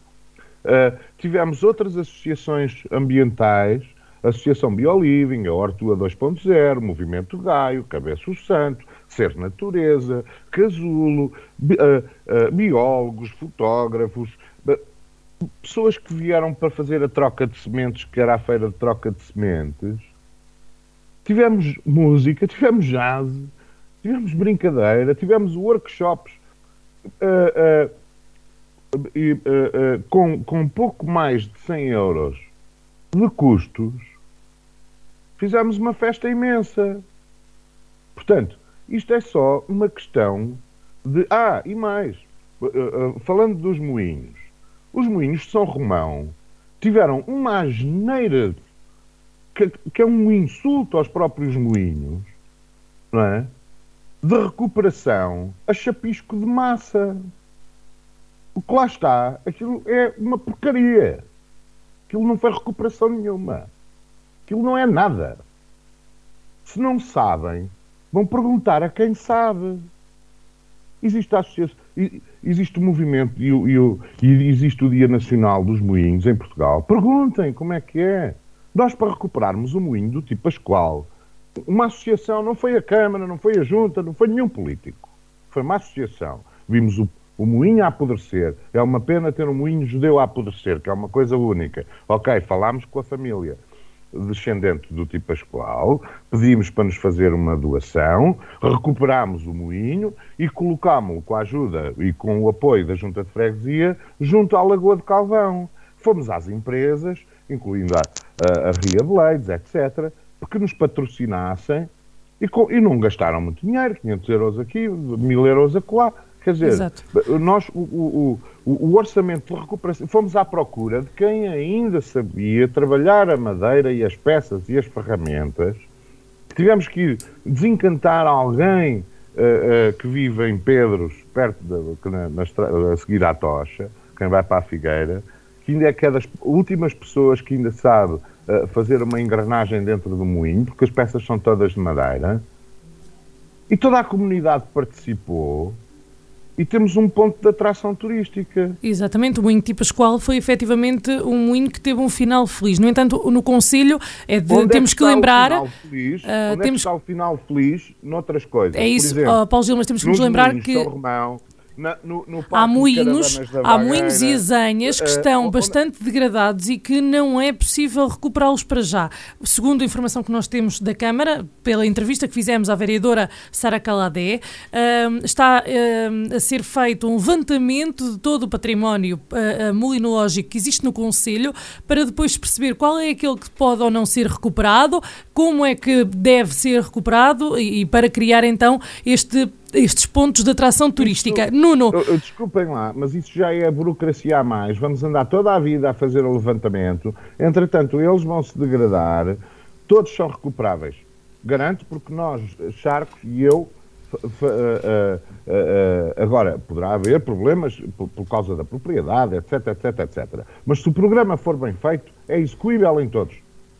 Speaker 5: Uh, tivemos outras associações ambientais, a Associação Bioliving, a Hortua 2.0, Movimento Gaio, Cabeço Santo, Ser Natureza, Casulo, bi biólogos, fotógrafos, pessoas que vieram para fazer a troca de sementes, que era a feira de troca de sementes, tivemos música, tivemos jazz, tivemos brincadeira, tivemos workshops uh, uh, uh, com, com pouco mais de 100 euros de custos, fizemos uma festa imensa. Portanto, isto é só uma questão de. Ah, e mais, falando dos moinhos, os moinhos de São Romão tiveram uma asneira que, que é um insulto aos próprios moinhos, não é? De recuperação a chapisco de massa. O que lá está, aquilo é uma porcaria. Aquilo não foi recuperação nenhuma. Aquilo não é nada. Se não sabem, vão perguntar a quem sabe. Existe a associação existe o movimento e, e, e, existe o Dia Nacional dos Moinhos em Portugal. Perguntem como é que é. Nós, para recuperarmos o moinho do tipo Pascoal, uma associação, não foi a Câmara, não foi a Junta, não foi nenhum político. Foi uma associação. Vimos o, o moinho a apodrecer. É uma pena ter um moinho judeu a apodrecer, que é uma coisa única. Ok, falámos com a família descendente do tipo Pascoal, pedimos para nos fazer uma doação, recuperámos o moinho e colocámo-lo com a ajuda e com o apoio da Junta de Freguesia junto à Lagoa de Calvão. Fomos às empresas, incluindo a, a, a Ria Blades, etc., porque nos patrocinassem e, com, e não gastaram muito dinheiro, 500 euros aqui, 1000 euros acolá. Quer dizer, Exato. nós, o, o, o, o, orçamento de recuperação, fomos à procura de quem ainda sabia trabalhar a madeira e as peças e as ferramentas. Tivemos que desencantar alguém uh, uh, que vive em Pedros, perto de, na, na, a seguir à tocha, quem vai para a Figueira, que ainda é que é das últimas pessoas que ainda sabe uh, fazer uma engrenagem dentro do moinho, porque as peças são todas de madeira. E toda a comunidade participou e temos um ponto de atração turística.
Speaker 1: Exatamente, o moinho de Pascoal foi efetivamente um moinho que teve um final feliz. No entanto, no Conselho é de, Onde temos
Speaker 5: é
Speaker 1: que, que lembrar.
Speaker 5: Feliz? Uh, Onde temos... é que está o final feliz noutras coisas?
Speaker 1: É isso, exemplo, oh, Paulo Gil, mas temos que nos lembrar que.
Speaker 5: Romão, na, no, no
Speaker 1: há moinhos, há moinhos e azanhas que estão uh, bastante degradados e que não é possível recuperá-los para já. Segundo a informação que nós temos da Câmara, pela entrevista que fizemos à vereadora Sara Caladé, uh, está uh, a ser feito um levantamento de todo o património uh, molinológico que existe no Conselho para depois perceber qual é aquele que pode ou não ser recuperado, como é que deve ser recuperado e, e para criar então este estes pontos de atração turística. Nuno.
Speaker 5: Desculpem lá, mas isso já é burocracia a mais. Vamos andar toda a vida a fazer o levantamento. Entretanto, eles vão se degradar. Todos são recuperáveis. Garanto, porque nós, Charcos e eu, uh, uh, uh, agora, poderá haver problemas por, por, causa da propriedade, etc, etc, etc. Mas se o programa for bem feito, é execuível em todos.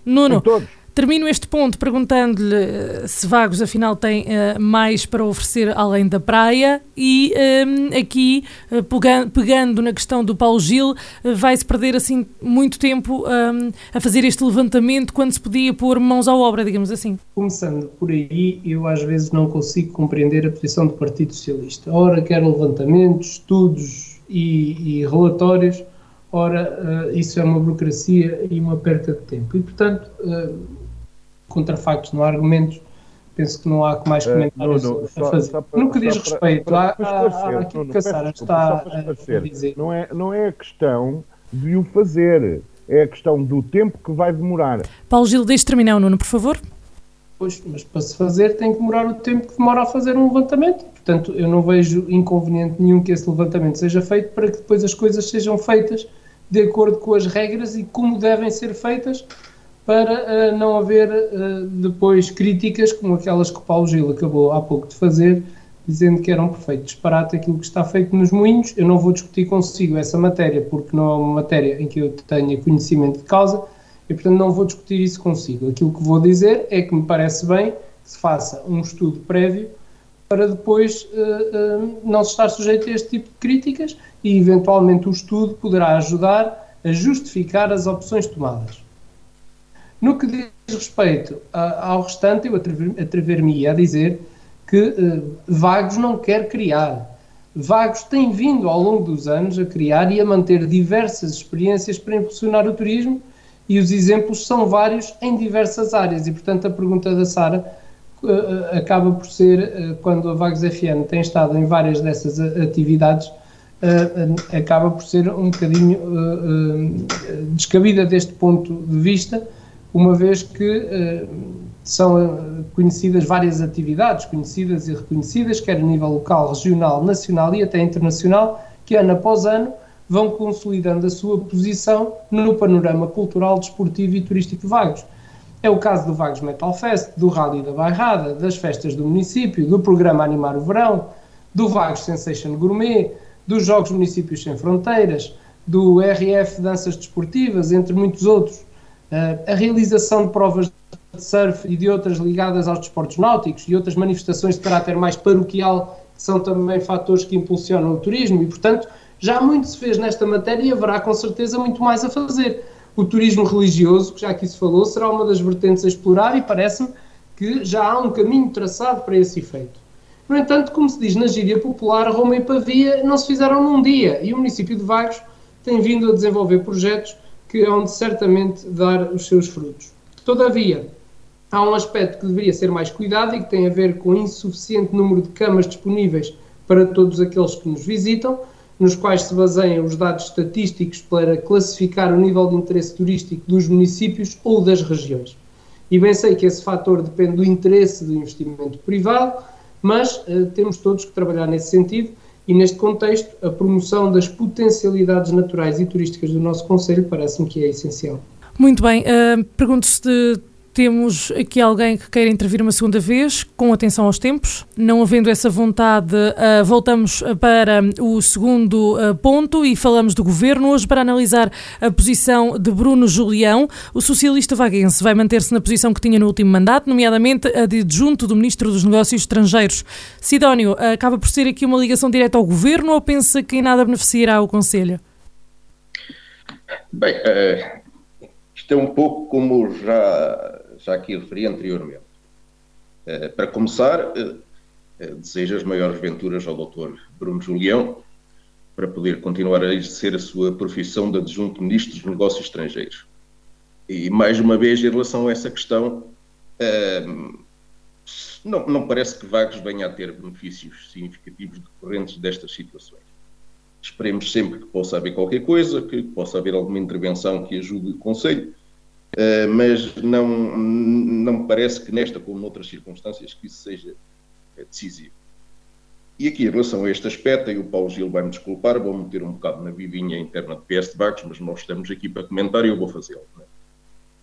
Speaker 1: Nuno.
Speaker 5: Em todos.
Speaker 1: Termino este ponto perguntando-lhe eh, se Vagos afinal tem uh, mais para oferecer além da praia e um, ehm, aqui, uh, pegando, pegando, na questão do Paulo Gil, uh, vai-se perder assim muito tempo um, a fazer este levantamento quando se podia pôr mãos à obra, digamos assim.
Speaker 2: Começando por aí, eu às vezes não consigo compreender a posição do Partido Socialista. Ora, quer levantamentos, estudos e, e relatórios, ora, isso é uma burocracia e uma perca de tempo. E, portanto contra factos, não há argumentos. Penso que não há mais eh, comentários uh, a fazer. Só, só no que diz respeito para, para, à, àquilo que a Sara está a dizer.
Speaker 5: Não é, não é a questão de o fazer, é a questão do tempo que vai demorar.
Speaker 1: Paulo Gil, deixe terminar o Nuno, por favor.
Speaker 2: Pois, mas para se fazer tem que demorar o tempo que demora a fazer um levantamento. Portanto, eu não vejo inconveniente nenhum que esse levantamento seja feito para que depois as coisas sejam feitas de acordo com as regras e como devem ser feitas para uh, não haver uh, depois críticas como aquelas que o Paulo Gil acabou há pouco de fazer, dizendo que era um perfeito disparate aquilo que está feito nos moinhos. Eu não vou discutir consigo essa matéria, porque não é uma matéria em que eu tenha conhecimento de causa, e portanto não vou discutir isso consigo. Aquilo que vou dizer é que me parece bem que se faça um estudo prévio para depois uh, não se estar sujeito a este tipo de críticas e eventualmente o estudo poderá ajudar a justificar as opções tomadas. No que diz respeito a, ao restante, eu atrever-me a dizer que uh, Vagos não quer criar. Vagos tem vindo ao longo dos anos a criar e a manter diversas experiências para impulsionar o turismo e os exemplos são vários em diversas áreas. E, portanto, a pergunta da Sara uh, acaba por ser, uh, quando a Vagos FM tem estado em várias dessas atividades, acaba por ser um bocadinho descabida deste ponto de vista uma vez que uh, são eh, conhecidas várias atividades, conhecidas e reconhecidas, quer a nível local, regional, nacional e até internacional, que ano após ano vão consolidando a sua posição no panorama cultural, desportivo e turístico de Vagos. É o caso do Vagos Metal Fest, do Rally da Bairrada, das festas do município, do programa Animar o Verão, do Vagos Sensation Gourmet, dos Jogos Municípios Sem Fronteiras, do RF Danças Desportivas, entre muitos outros. Uh, a realização de provas de surf e de outras ligadas aos desportos náuticos e outras manifestações de caráter mais paroquial são também fatores que impulsionam o turismo e, portanto, já muito se fez nesta matéria e haverá com certeza muito mais a fazer. O turismo religioso, que já aqui se falou, será uma das vertentes a explorar e parece-me que já há um caminho traçado para esse efeito. No entanto, como se diz na gíria popular, Roma e Pavia não se fizeram num dia e o município de Vagos tem vindo a desenvolver projetos que hão de certamente dar os seus frutos. Todavia, há um aspecto que deveria ser mais cuidado e que tem a ver com o insuficiente número de camas disponíveis para todos aqueles que nos visitam, nos quais se baseiam os dados estatísticos para classificar o nível de interesse turístico dos municípios ou das regiões. E bem sei que esse fator depende do interesse do investimento privado, mas uh, temos todos que trabalhar nesse sentido e neste contexto, a promoção das potencialidades naturais e turísticas do nosso Conselho parece-me que é essencial.
Speaker 1: Muito bem. Uh, Pergunto se temos aqui alguém que queira intervir uma segunda vez, com atenção aos tempos. Não havendo essa vontade, uh, voltamos para o segundo uh, ponto e falamos do governo. Hoje, para analisar a posição de Bruno Julião, o socialista vaguense vai manter-se na posição que tinha no último mandato, nomeadamente a de adjunto do Ministro dos Negócios Estrangeiros. Sidónio, uh, acaba por ser aqui uma ligação direta ao governo ou pensa que em nada beneficiará o Conselho?
Speaker 4: Bem, isto é um pouco como já já aqui referi anteriormente. Uh, para começar, uh, deseja as maiores venturas ao Dr. Bruno Julião para poder continuar a exercer a sua profissão de adjunto ministro dos Negócios Estrangeiros. E mais uma vez, em relação a essa questão, não, não parece que Vagos venha a ter benefícios significativos decorrentes destas situações. Esperemos sempre que possa haver qualquer coisa, que possa haver alguma intervenção que ajude o Conselho, uh, mas não, não me parece que nesta, como noutras circunstâncias, que isso seja eh, decisivo. E aqui, em relação a este aspecto, e o Paulo Gil vai-me desculpar, vou meter um bocado na vidinha interna de PS de Vagos, mas nós estamos aqui para comentar e eu vou fazê-lo.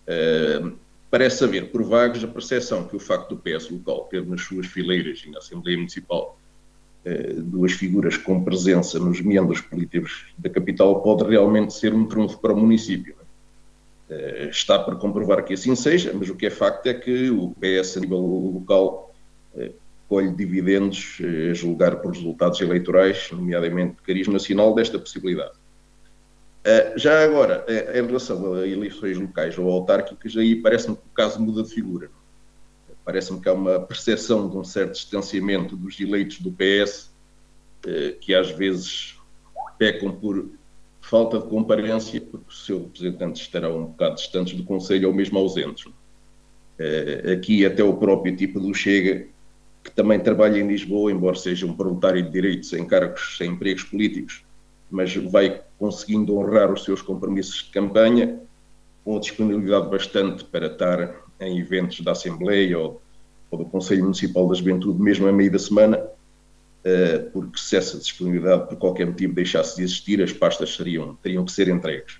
Speaker 4: Uh, parece haver por Vagos a percepção que o facto do PS local ter nas suas fileiras e na Assembleia Municipal eh, duas figuras com presença nos meandros políticos da capital pode realmente ser um trunfo para o município. Eh, está por comprovar que assim seja, mas o que é facto é que o PS a nível local eh, colhe dividendos a julgar por resultados eleitorais, nomeadamente de cariz nacional, desta possibilidade. Já agora, em relação a eleições locais ou autárquicas, aí parece-me que o caso muda de figura. Parece-me que há uma percepção de um certo distanciamento dos eleitos do PS, eh, que às vezes pecam por falta de comparência, porque os seus representantes estarão um bocado distantes do Conselho ou mesmo ausentes. Eh, aqui até o próprio tipo do Chega, que também trabalha em Lisboa, embora seja um proletário de direitos em cargos, sem empregos políticos, mas vai conseguindo honrar os seus compromissos de campanha, com disponibilidade bastante para estar em eventos da Assembleia ou, ou do Conselho Municipal da Juventude, mesmo a meio da semana, porque se essa disponibilidade por qualquer motivo deixasse de existir, as pastas seriam, teriam que ser entregues.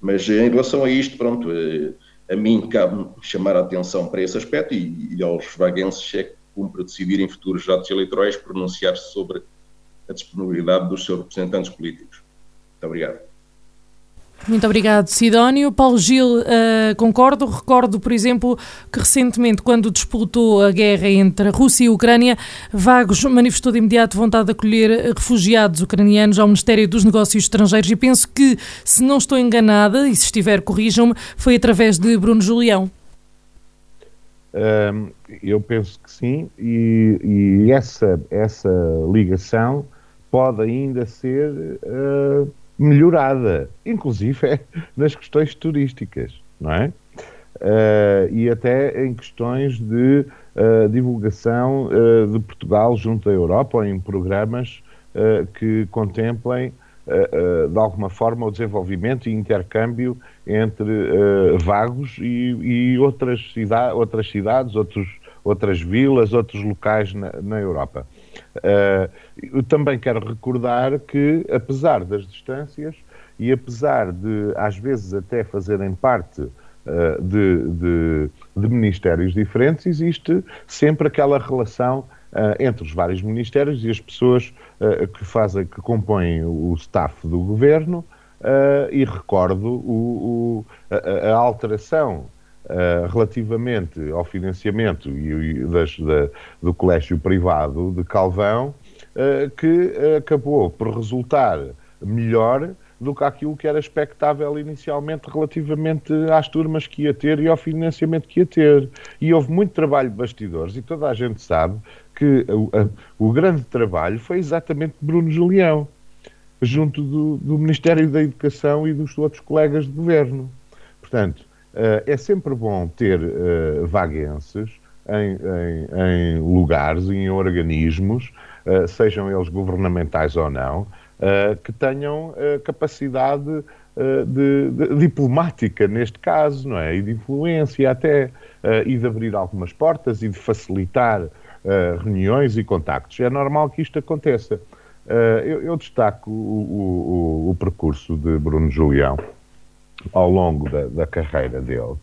Speaker 4: Mas em relação a isto, pronto, uh, a mim cabe chamar a atenção para esse aspecto e, e aos vaguenses é que cumpre decidir em futuros atos eleitorais pronunciar-se sobre a disponibilidade dos seus representantes políticos. Muito obrigado.
Speaker 1: Muito obrigado, Sidónio. Paulo Gil, uh, concordo. Recordo, por exemplo, que recentemente, quando disputou a guerra entre a Rússia e a Ucrânia, Vagos manifestou de imediato vontade de acolher refugiados ucranianos ao Ministério dos Negócios Estrangeiros e penso que, se não estou enganada, e se estiver, corrijam-me, foi através de Bruno Julião.
Speaker 5: Um, eu penso que sim, e, e, essa, essa ligação pode ainda ser. Uh melhorada, inclusive nas questões turísticas, não é? Uh, e até em questões de uh, divulgação uh, de Portugal junto à Europa em programas que contemplem de alguma forma o desenvolvimento e intercâmbio entre vagos e, e outras, cida outras cidades, outros, outras vilas, outros locais na, na Europa. Uh, eu também quero recordar que, apesar das distâncias e apesar de, às vezes, até fazerem parte uh, de, de, de, ministérios diferentes, existe sempre aquela relação uh, entre os vários ministérios e as pessoas que fazem, que compõem o staff do governo. e recordo o, o, a, a alteração Uh, relativamente ao financiamento e, e das, da, do colégio privado de Calvão, uh, que acabou por resultar melhor do que aquilo que era expectável inicialmente relativamente às turmas que ia ter e ao financiamento que ia ter. E houve muito trabalho de bastidores e toda a gente sabe que o, a, o grande trabalho foi exatamente Bruno Julião, junto do, do Ministério da Educação e dos outros colegas de governo. Portanto, é sempre bom ter uh, vaguenses em, em, em, lugares, em organismos, uh, sejam eles governamentais ou não, que tenham capacidade de, de, diplomática, neste caso, não é? E de influência até, e de abrir algumas portas e de facilitar reuniões e contactos. É normal que isto aconteça. Eu, eu, destaco o, o, o percurso de Bruno Julião ao longo da, da carreira dele.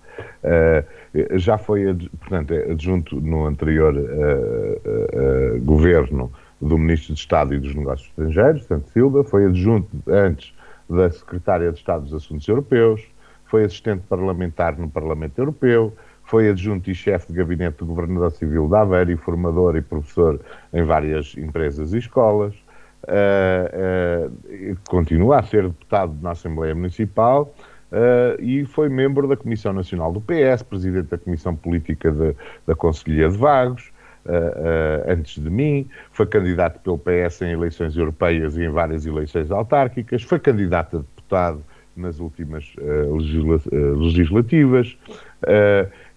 Speaker 5: Uh, já foi, portanto, adjunto no anterior uh, uh, governo do Ministro de Estado e dos Negócios Estrangeiros, Santos Silva, foi adjunto antes da Secretária de Estado dos Assuntos Europeus, foi assistente parlamentar no Parlamento Europeu, foi adjunto e chefe de gabinete do Governador Civil da Aveiro e formador e professor em várias empresas e escolas. Uh, uh, continua a ser deputado na Assembleia Municipal Uh, e foi membro da Comissão Nacional do PS, presidente da Comissão Política de, da Conselhia de Vagos, uh, antes de mim, foi candidato pelo PS em eleições europeias e em várias eleições autárquicas, foi candidato a deputado nas últimas uh, legisla legislativas,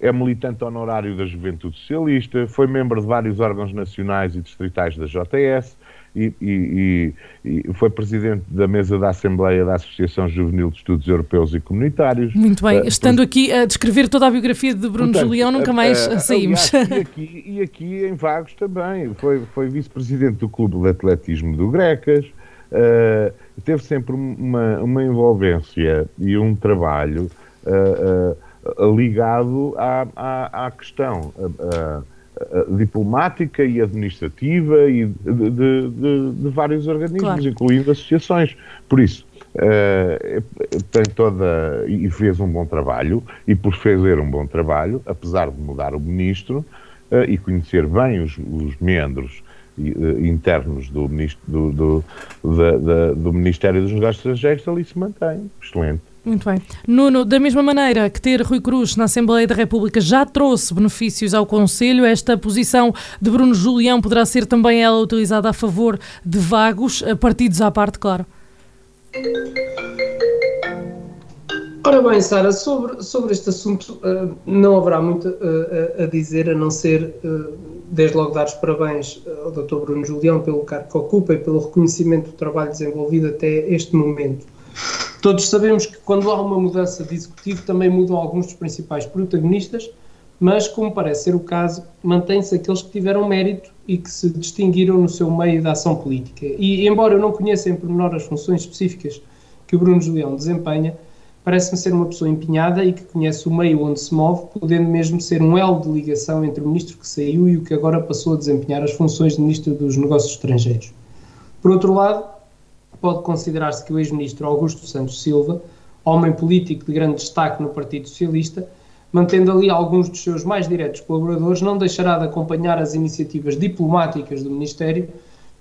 Speaker 5: é militante honorário da Juventude Socialista, foi membro de vários órgãos nacionais e distritais da JS, e, e, e, foi presidente da mesa da Assembleia da Associação Juvenil de Estudos Europeus e Comunitários.
Speaker 1: Muito bem, uh, estando aqui a descrever toda a biografia de Bruno portanto, Julião, nunca mais uh, saímos.
Speaker 5: Aliás, e, aqui, e aqui em Vagos também, foi, foi vice-presidente do Clube de Atletismo do Grecas, uh, teve sempre uma, uma envolvência e um trabalho ligado à, à, à questão diplomática e administrativa e de, de, de, de vários organismos, claro. incluindo associações. Por isso, uh, tem toda. e fez um bom trabalho, e por fazer um bom trabalho, apesar de mudar o ministro uh, e conhecer bem os, os meandros uh, internos do, ministro, do, do, da, da, do Ministério dos Negócios Estrangeiros, ali se mantém. Excelente.
Speaker 1: Muito bem. Nuno, da mesma maneira que ter Rui Cruz na Assembleia da República já trouxe benefícios ao Conselho, esta posição de Bruno Julião poderá ser também ela utilizada a favor de vagos, partidos à parte, claro.
Speaker 2: Ora bem, Sara, sobre, sobre este assunto uh, não haverá muito uh, a dizer, a não ser, desde logo, dar os parabéns ao Dr. Bruno Julião pelo cargo que ocupa e pelo reconhecimento do trabalho desenvolvido até este momento. Todos sabemos que quando há uma mudança de executivo também mudam alguns dos principais protagonistas, mas, como parece ser o caso, mantém-se aqueles que tiveram mérito e que se distinguiram no seu meio da ação política. E, embora eu não conheça em pormenor as funções específicas que o Bruno Julião desempenha, parece-me ser uma pessoa empenhada e que conhece o meio onde se move, podendo mesmo ser um elo de ligação entre o ministro que saiu e o que agora passou a desempenhar as funções de ministro dos Negócios Estrangeiros. Por outro lado, pode considerar-se que o ex-ministro Augusto Santos Silva, homem político de grande destaque no Partido Socialista, mantendo ali alguns dos seus mais diretos colaboradores, não deixará de acompanhar as iniciativas diplomáticas do Ministério,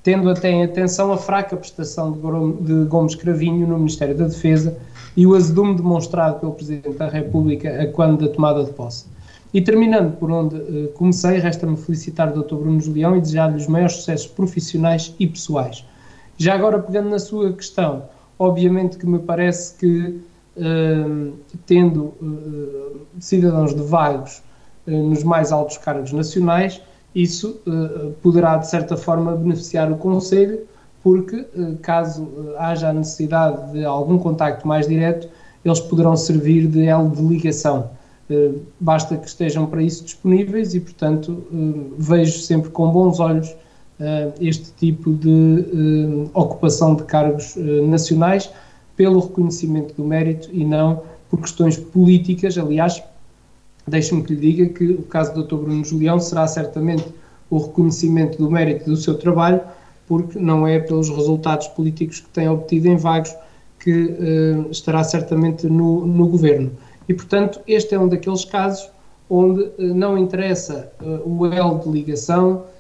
Speaker 2: tendo até em atenção a fraca prestação de Gomes Cravinho no Ministério da Defesa e o azedume demonstrado pelo Presidente da República a quando da tomada de posse. E terminando por onde uh, comecei, resta-me felicitar o Dr. Bruno Julião e desejar-lhe os maiores sucessos profissionais e pessoais já agora, pegando na sua questão, obviamente que me parece que, uh, tendo uh, cidadãos de vagos uh, nos mais altos cargos nacionais, isso poderá, de certa forma, beneficiar o Conselho, porque, caso haja a necessidade de algum contacto mais direto, eles poderão servir de elo de ligação. basta que estejam para isso disponíveis e, portanto, vejo sempre com bons olhos este tipo de uh, ocupação de cargos uh, nacionais pelo reconhecimento do mérito e não por questões políticas. Aliás, deixe-me que lhe diga que o caso do Dr. Bruno Julião será certamente o reconhecimento do mérito do seu trabalho, porque não é pelos resultados políticos que tem obtido em vagos que estará certamente no, no governo. E, portanto, este é um daqueles casos onde não interessa o elo de ligação, eh,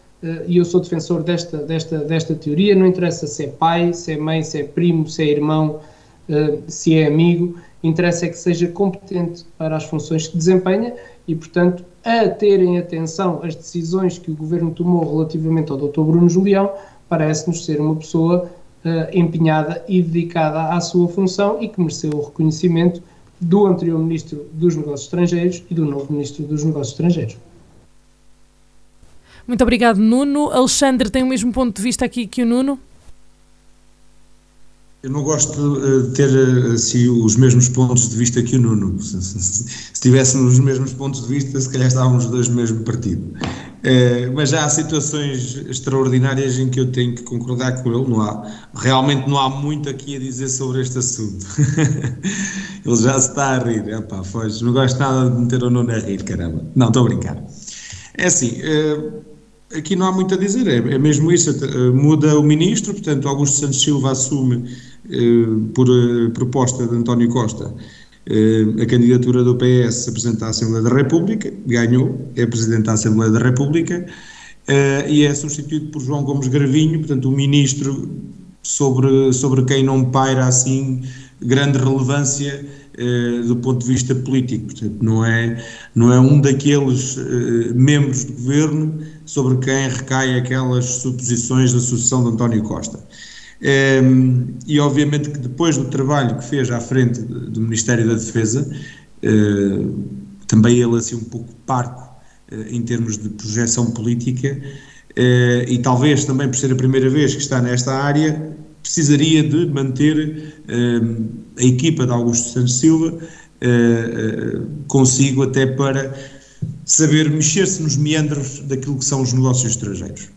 Speaker 2: e eu sou defensor desta, desta, desta teoria, não interessa se é pai, se é mãe, se é primo, se é irmão, eh, se é amigo, interessa é que seja competente para as funções que desempenha e, portanto, a terem atenção as decisões que o Governo tomou relativamente ao Dr. Bruno Julião, parece-nos ser uma pessoa uh, empenhada e dedicada à sua função e que mereceu o reconhecimento do anterior Ministro dos Negócios Estrangeiros e do novo Ministro dos Negócios Estrangeiros.
Speaker 1: Muito obrigado, Nuno. Alexandre tem o mesmo ponto de vista aqui que o Nuno?
Speaker 3: Eu não gosto de ter assim, os mesmos pontos de vista que o Nuno. Se, se, se tivéssemos os mesmos pontos de vista, se calhar estávamos dois no mesmo partido. É, mas já há situações extraordinárias em que eu tenho que concordar com ele. Não há, realmente não há muito aqui a dizer sobre este assunto. ele já se está a rir. Epá, foge, não gosto nada de meter o Nuno a rir, caramba. Não, estou a brincar. É assim. É, aqui não há muito a dizer, é, é mesmo isso. Eh, muda o ministro, portanto, Augusto Santos Silva assume, eh, por eh, proposta de António Costa, a candidatura do PS a presidente à Assembleia da República, ganhou, é presidente da Assembleia da República, e é substituído por João Gomes Gravinho, portanto, o ministro sobre, sobre quem não paira assim grande relevância do ponto de vista político. Portanto, não é, não é um daqueles membros do governo sobre quem recai aquelas suposições da sucessão de António Costa. Um, e obviamente que depois do trabalho que fez à frente do Ministério da Defesa, uh, também ele assim um pouco parco uh, em termos de projeção política, uh, e talvez também por ser a primeira vez que está nesta área, precisaria de manter a equipa de Augusto Santos Silva consigo até para saber mexer-se nos meandros daquilo que são os negócios estrangeiros.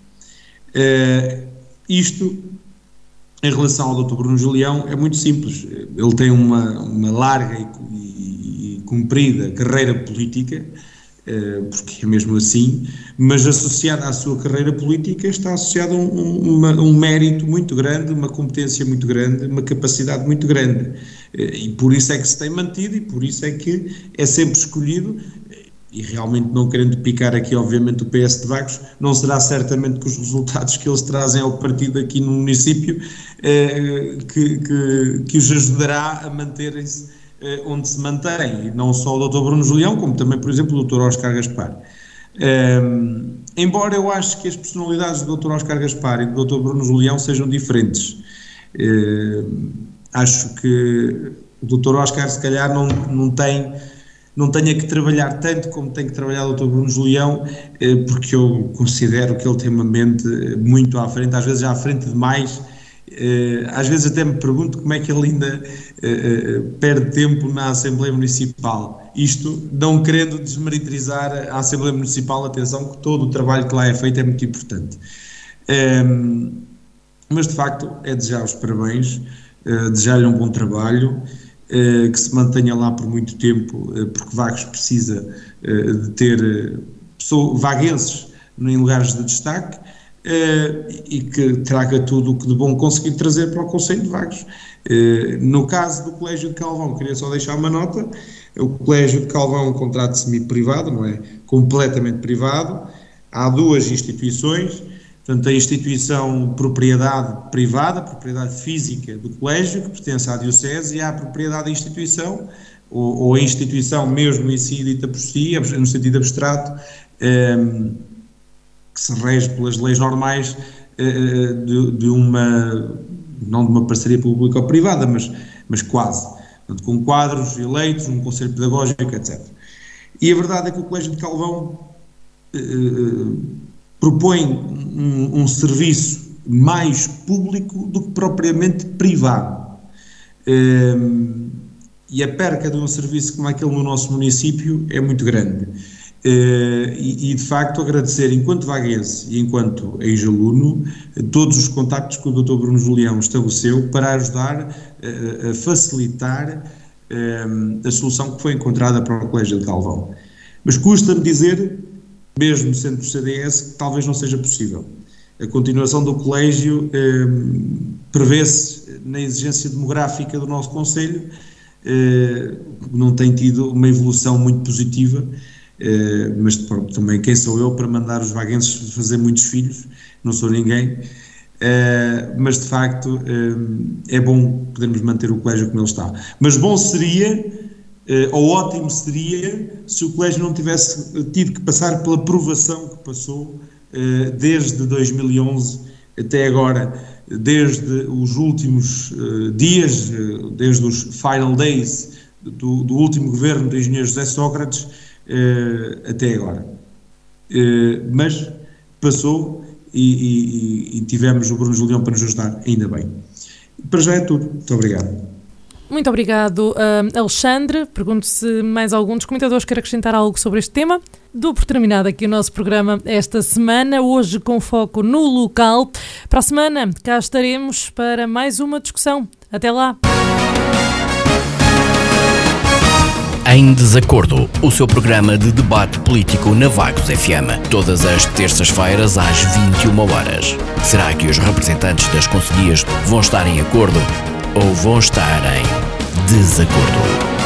Speaker 3: isto em relação ao Dr. Bruno Julião, é muito simples. Ele tem uma, uma larga e, e, e comprida carreira política, eh, porque é mesmo assim, mas associada à sua carreira política está associado um, uma, um mérito muito grande, uma competência muito grande, uma capacidade muito grande. Eh, e por isso é que se tem mantido e por isso é que é sempre escolhido e realmente não querendo picar aqui, obviamente, o PS de Vagos, não será certamente que os resultados que eles trazem ao partido aqui no município eh, que, que, que, os ajudará a manterem-se eh, onde se mantém, e não só o Dr. Bruno Julião, como também, por exemplo, o Dr. Oscar Gaspar. Eh, embora eu acho que as personalidades do Dr. Oscar Gaspar e do Dr. Bruno Julião sejam diferentes, eh, acho que o Dr. Oscar, se calhar, não, não tem não tenha que trabalhar tanto como tem que trabalhar o Dr. Bruno Julião, eh, porque eu considero que ele tem uma mente muito à frente, às vezes à frente demais. Eh, às vezes até me pergunto como é que ele ainda eh, perde tempo na Assembleia Municipal. Isto não querendo desmeritar a Assembleia Municipal, atenção que todo o trabalho que lá é feito é muito importante. Ehm, mas de facto é desejar os parabéns, desejar-lhe um bom trabalho eh, que se mantenha lá por muito tempo, eh, porque Vagos precisa eh, de ter pessoas, vaguenses em lugares de destaque e que traga tudo o que de bom conseguir trazer para o Conselho de Vagos. No caso do Colégio de Calvão, queria só deixar uma nota: o Colégio de Calvão é um contrato semi-privado, não é? Completamente privado. Há duas instituições Portanto, a instituição propriedade privada, propriedade física do colégio, que pertence à Diocese, e a propriedade da instituição, ou, ou a instituição mesmo em si dita por si, no sentido abstrato, um, ehm, que se rege pelas leis normais uh, de, de, uma, não de uma parceria pública ou privada, mas, mas quase. Portanto, com quadros eleitos, um conselho pedagógico, etc. E a verdade é que o Colégio de Calvão uh, propõe um, um, serviço mais público do que propriamente privado. Um, e a perca de um serviço como aquele no nosso município é muito grande. Uh, e, e, de facto agradecer enquanto vaguense e enquanto ex-aluno todos os contactos que o Dr. Bruno Julião estabeleceu para ajudar uh, a facilitar uh, a solução que foi encontrada para o Colégio de Calvão. Mas custa-me dizer mesmo sendo do CDS, que talvez não seja possível. A continuação do colégio eh, prevê-se na exigência demográfica do nosso Conselho, eh, não tem tido uma evolução muito positiva, eh, mas pronto, também quem sou eu para mandar os vaguenses fazer muitos filhos, não sou ninguém, eh, mas de facto eh, é bom podermos manter o colégio como ele está. Mas bom seria ou ótimo seria se o colégio não tivesse tido que passar pela provação que passou uh, desde 2011 até agora, desde os últimos dias, desde os final days do, do, último governo do engenheiro José Sócrates até agora. mas passou e, e, e tivemos o Bruno Julião para nos ajudar, ainda bem. Para já é tudo. Muito obrigado.
Speaker 1: Muito obrigado, uh, Alexandre. Pergunto se mais algum dos comentadores quer acrescentar algo sobre este tema. Dou por terminado aqui o nosso programa esta semana, hoje com foco no local. Para a semana, cá estaremos para mais uma discussão. Até lá!
Speaker 6: Em Desacordo, o seu programa de debate político na Vagos FM. Todas as terças-feiras às 21 horas. Será que os representantes das conselhias vão estar em acordo? Ou vão estar em desacordo.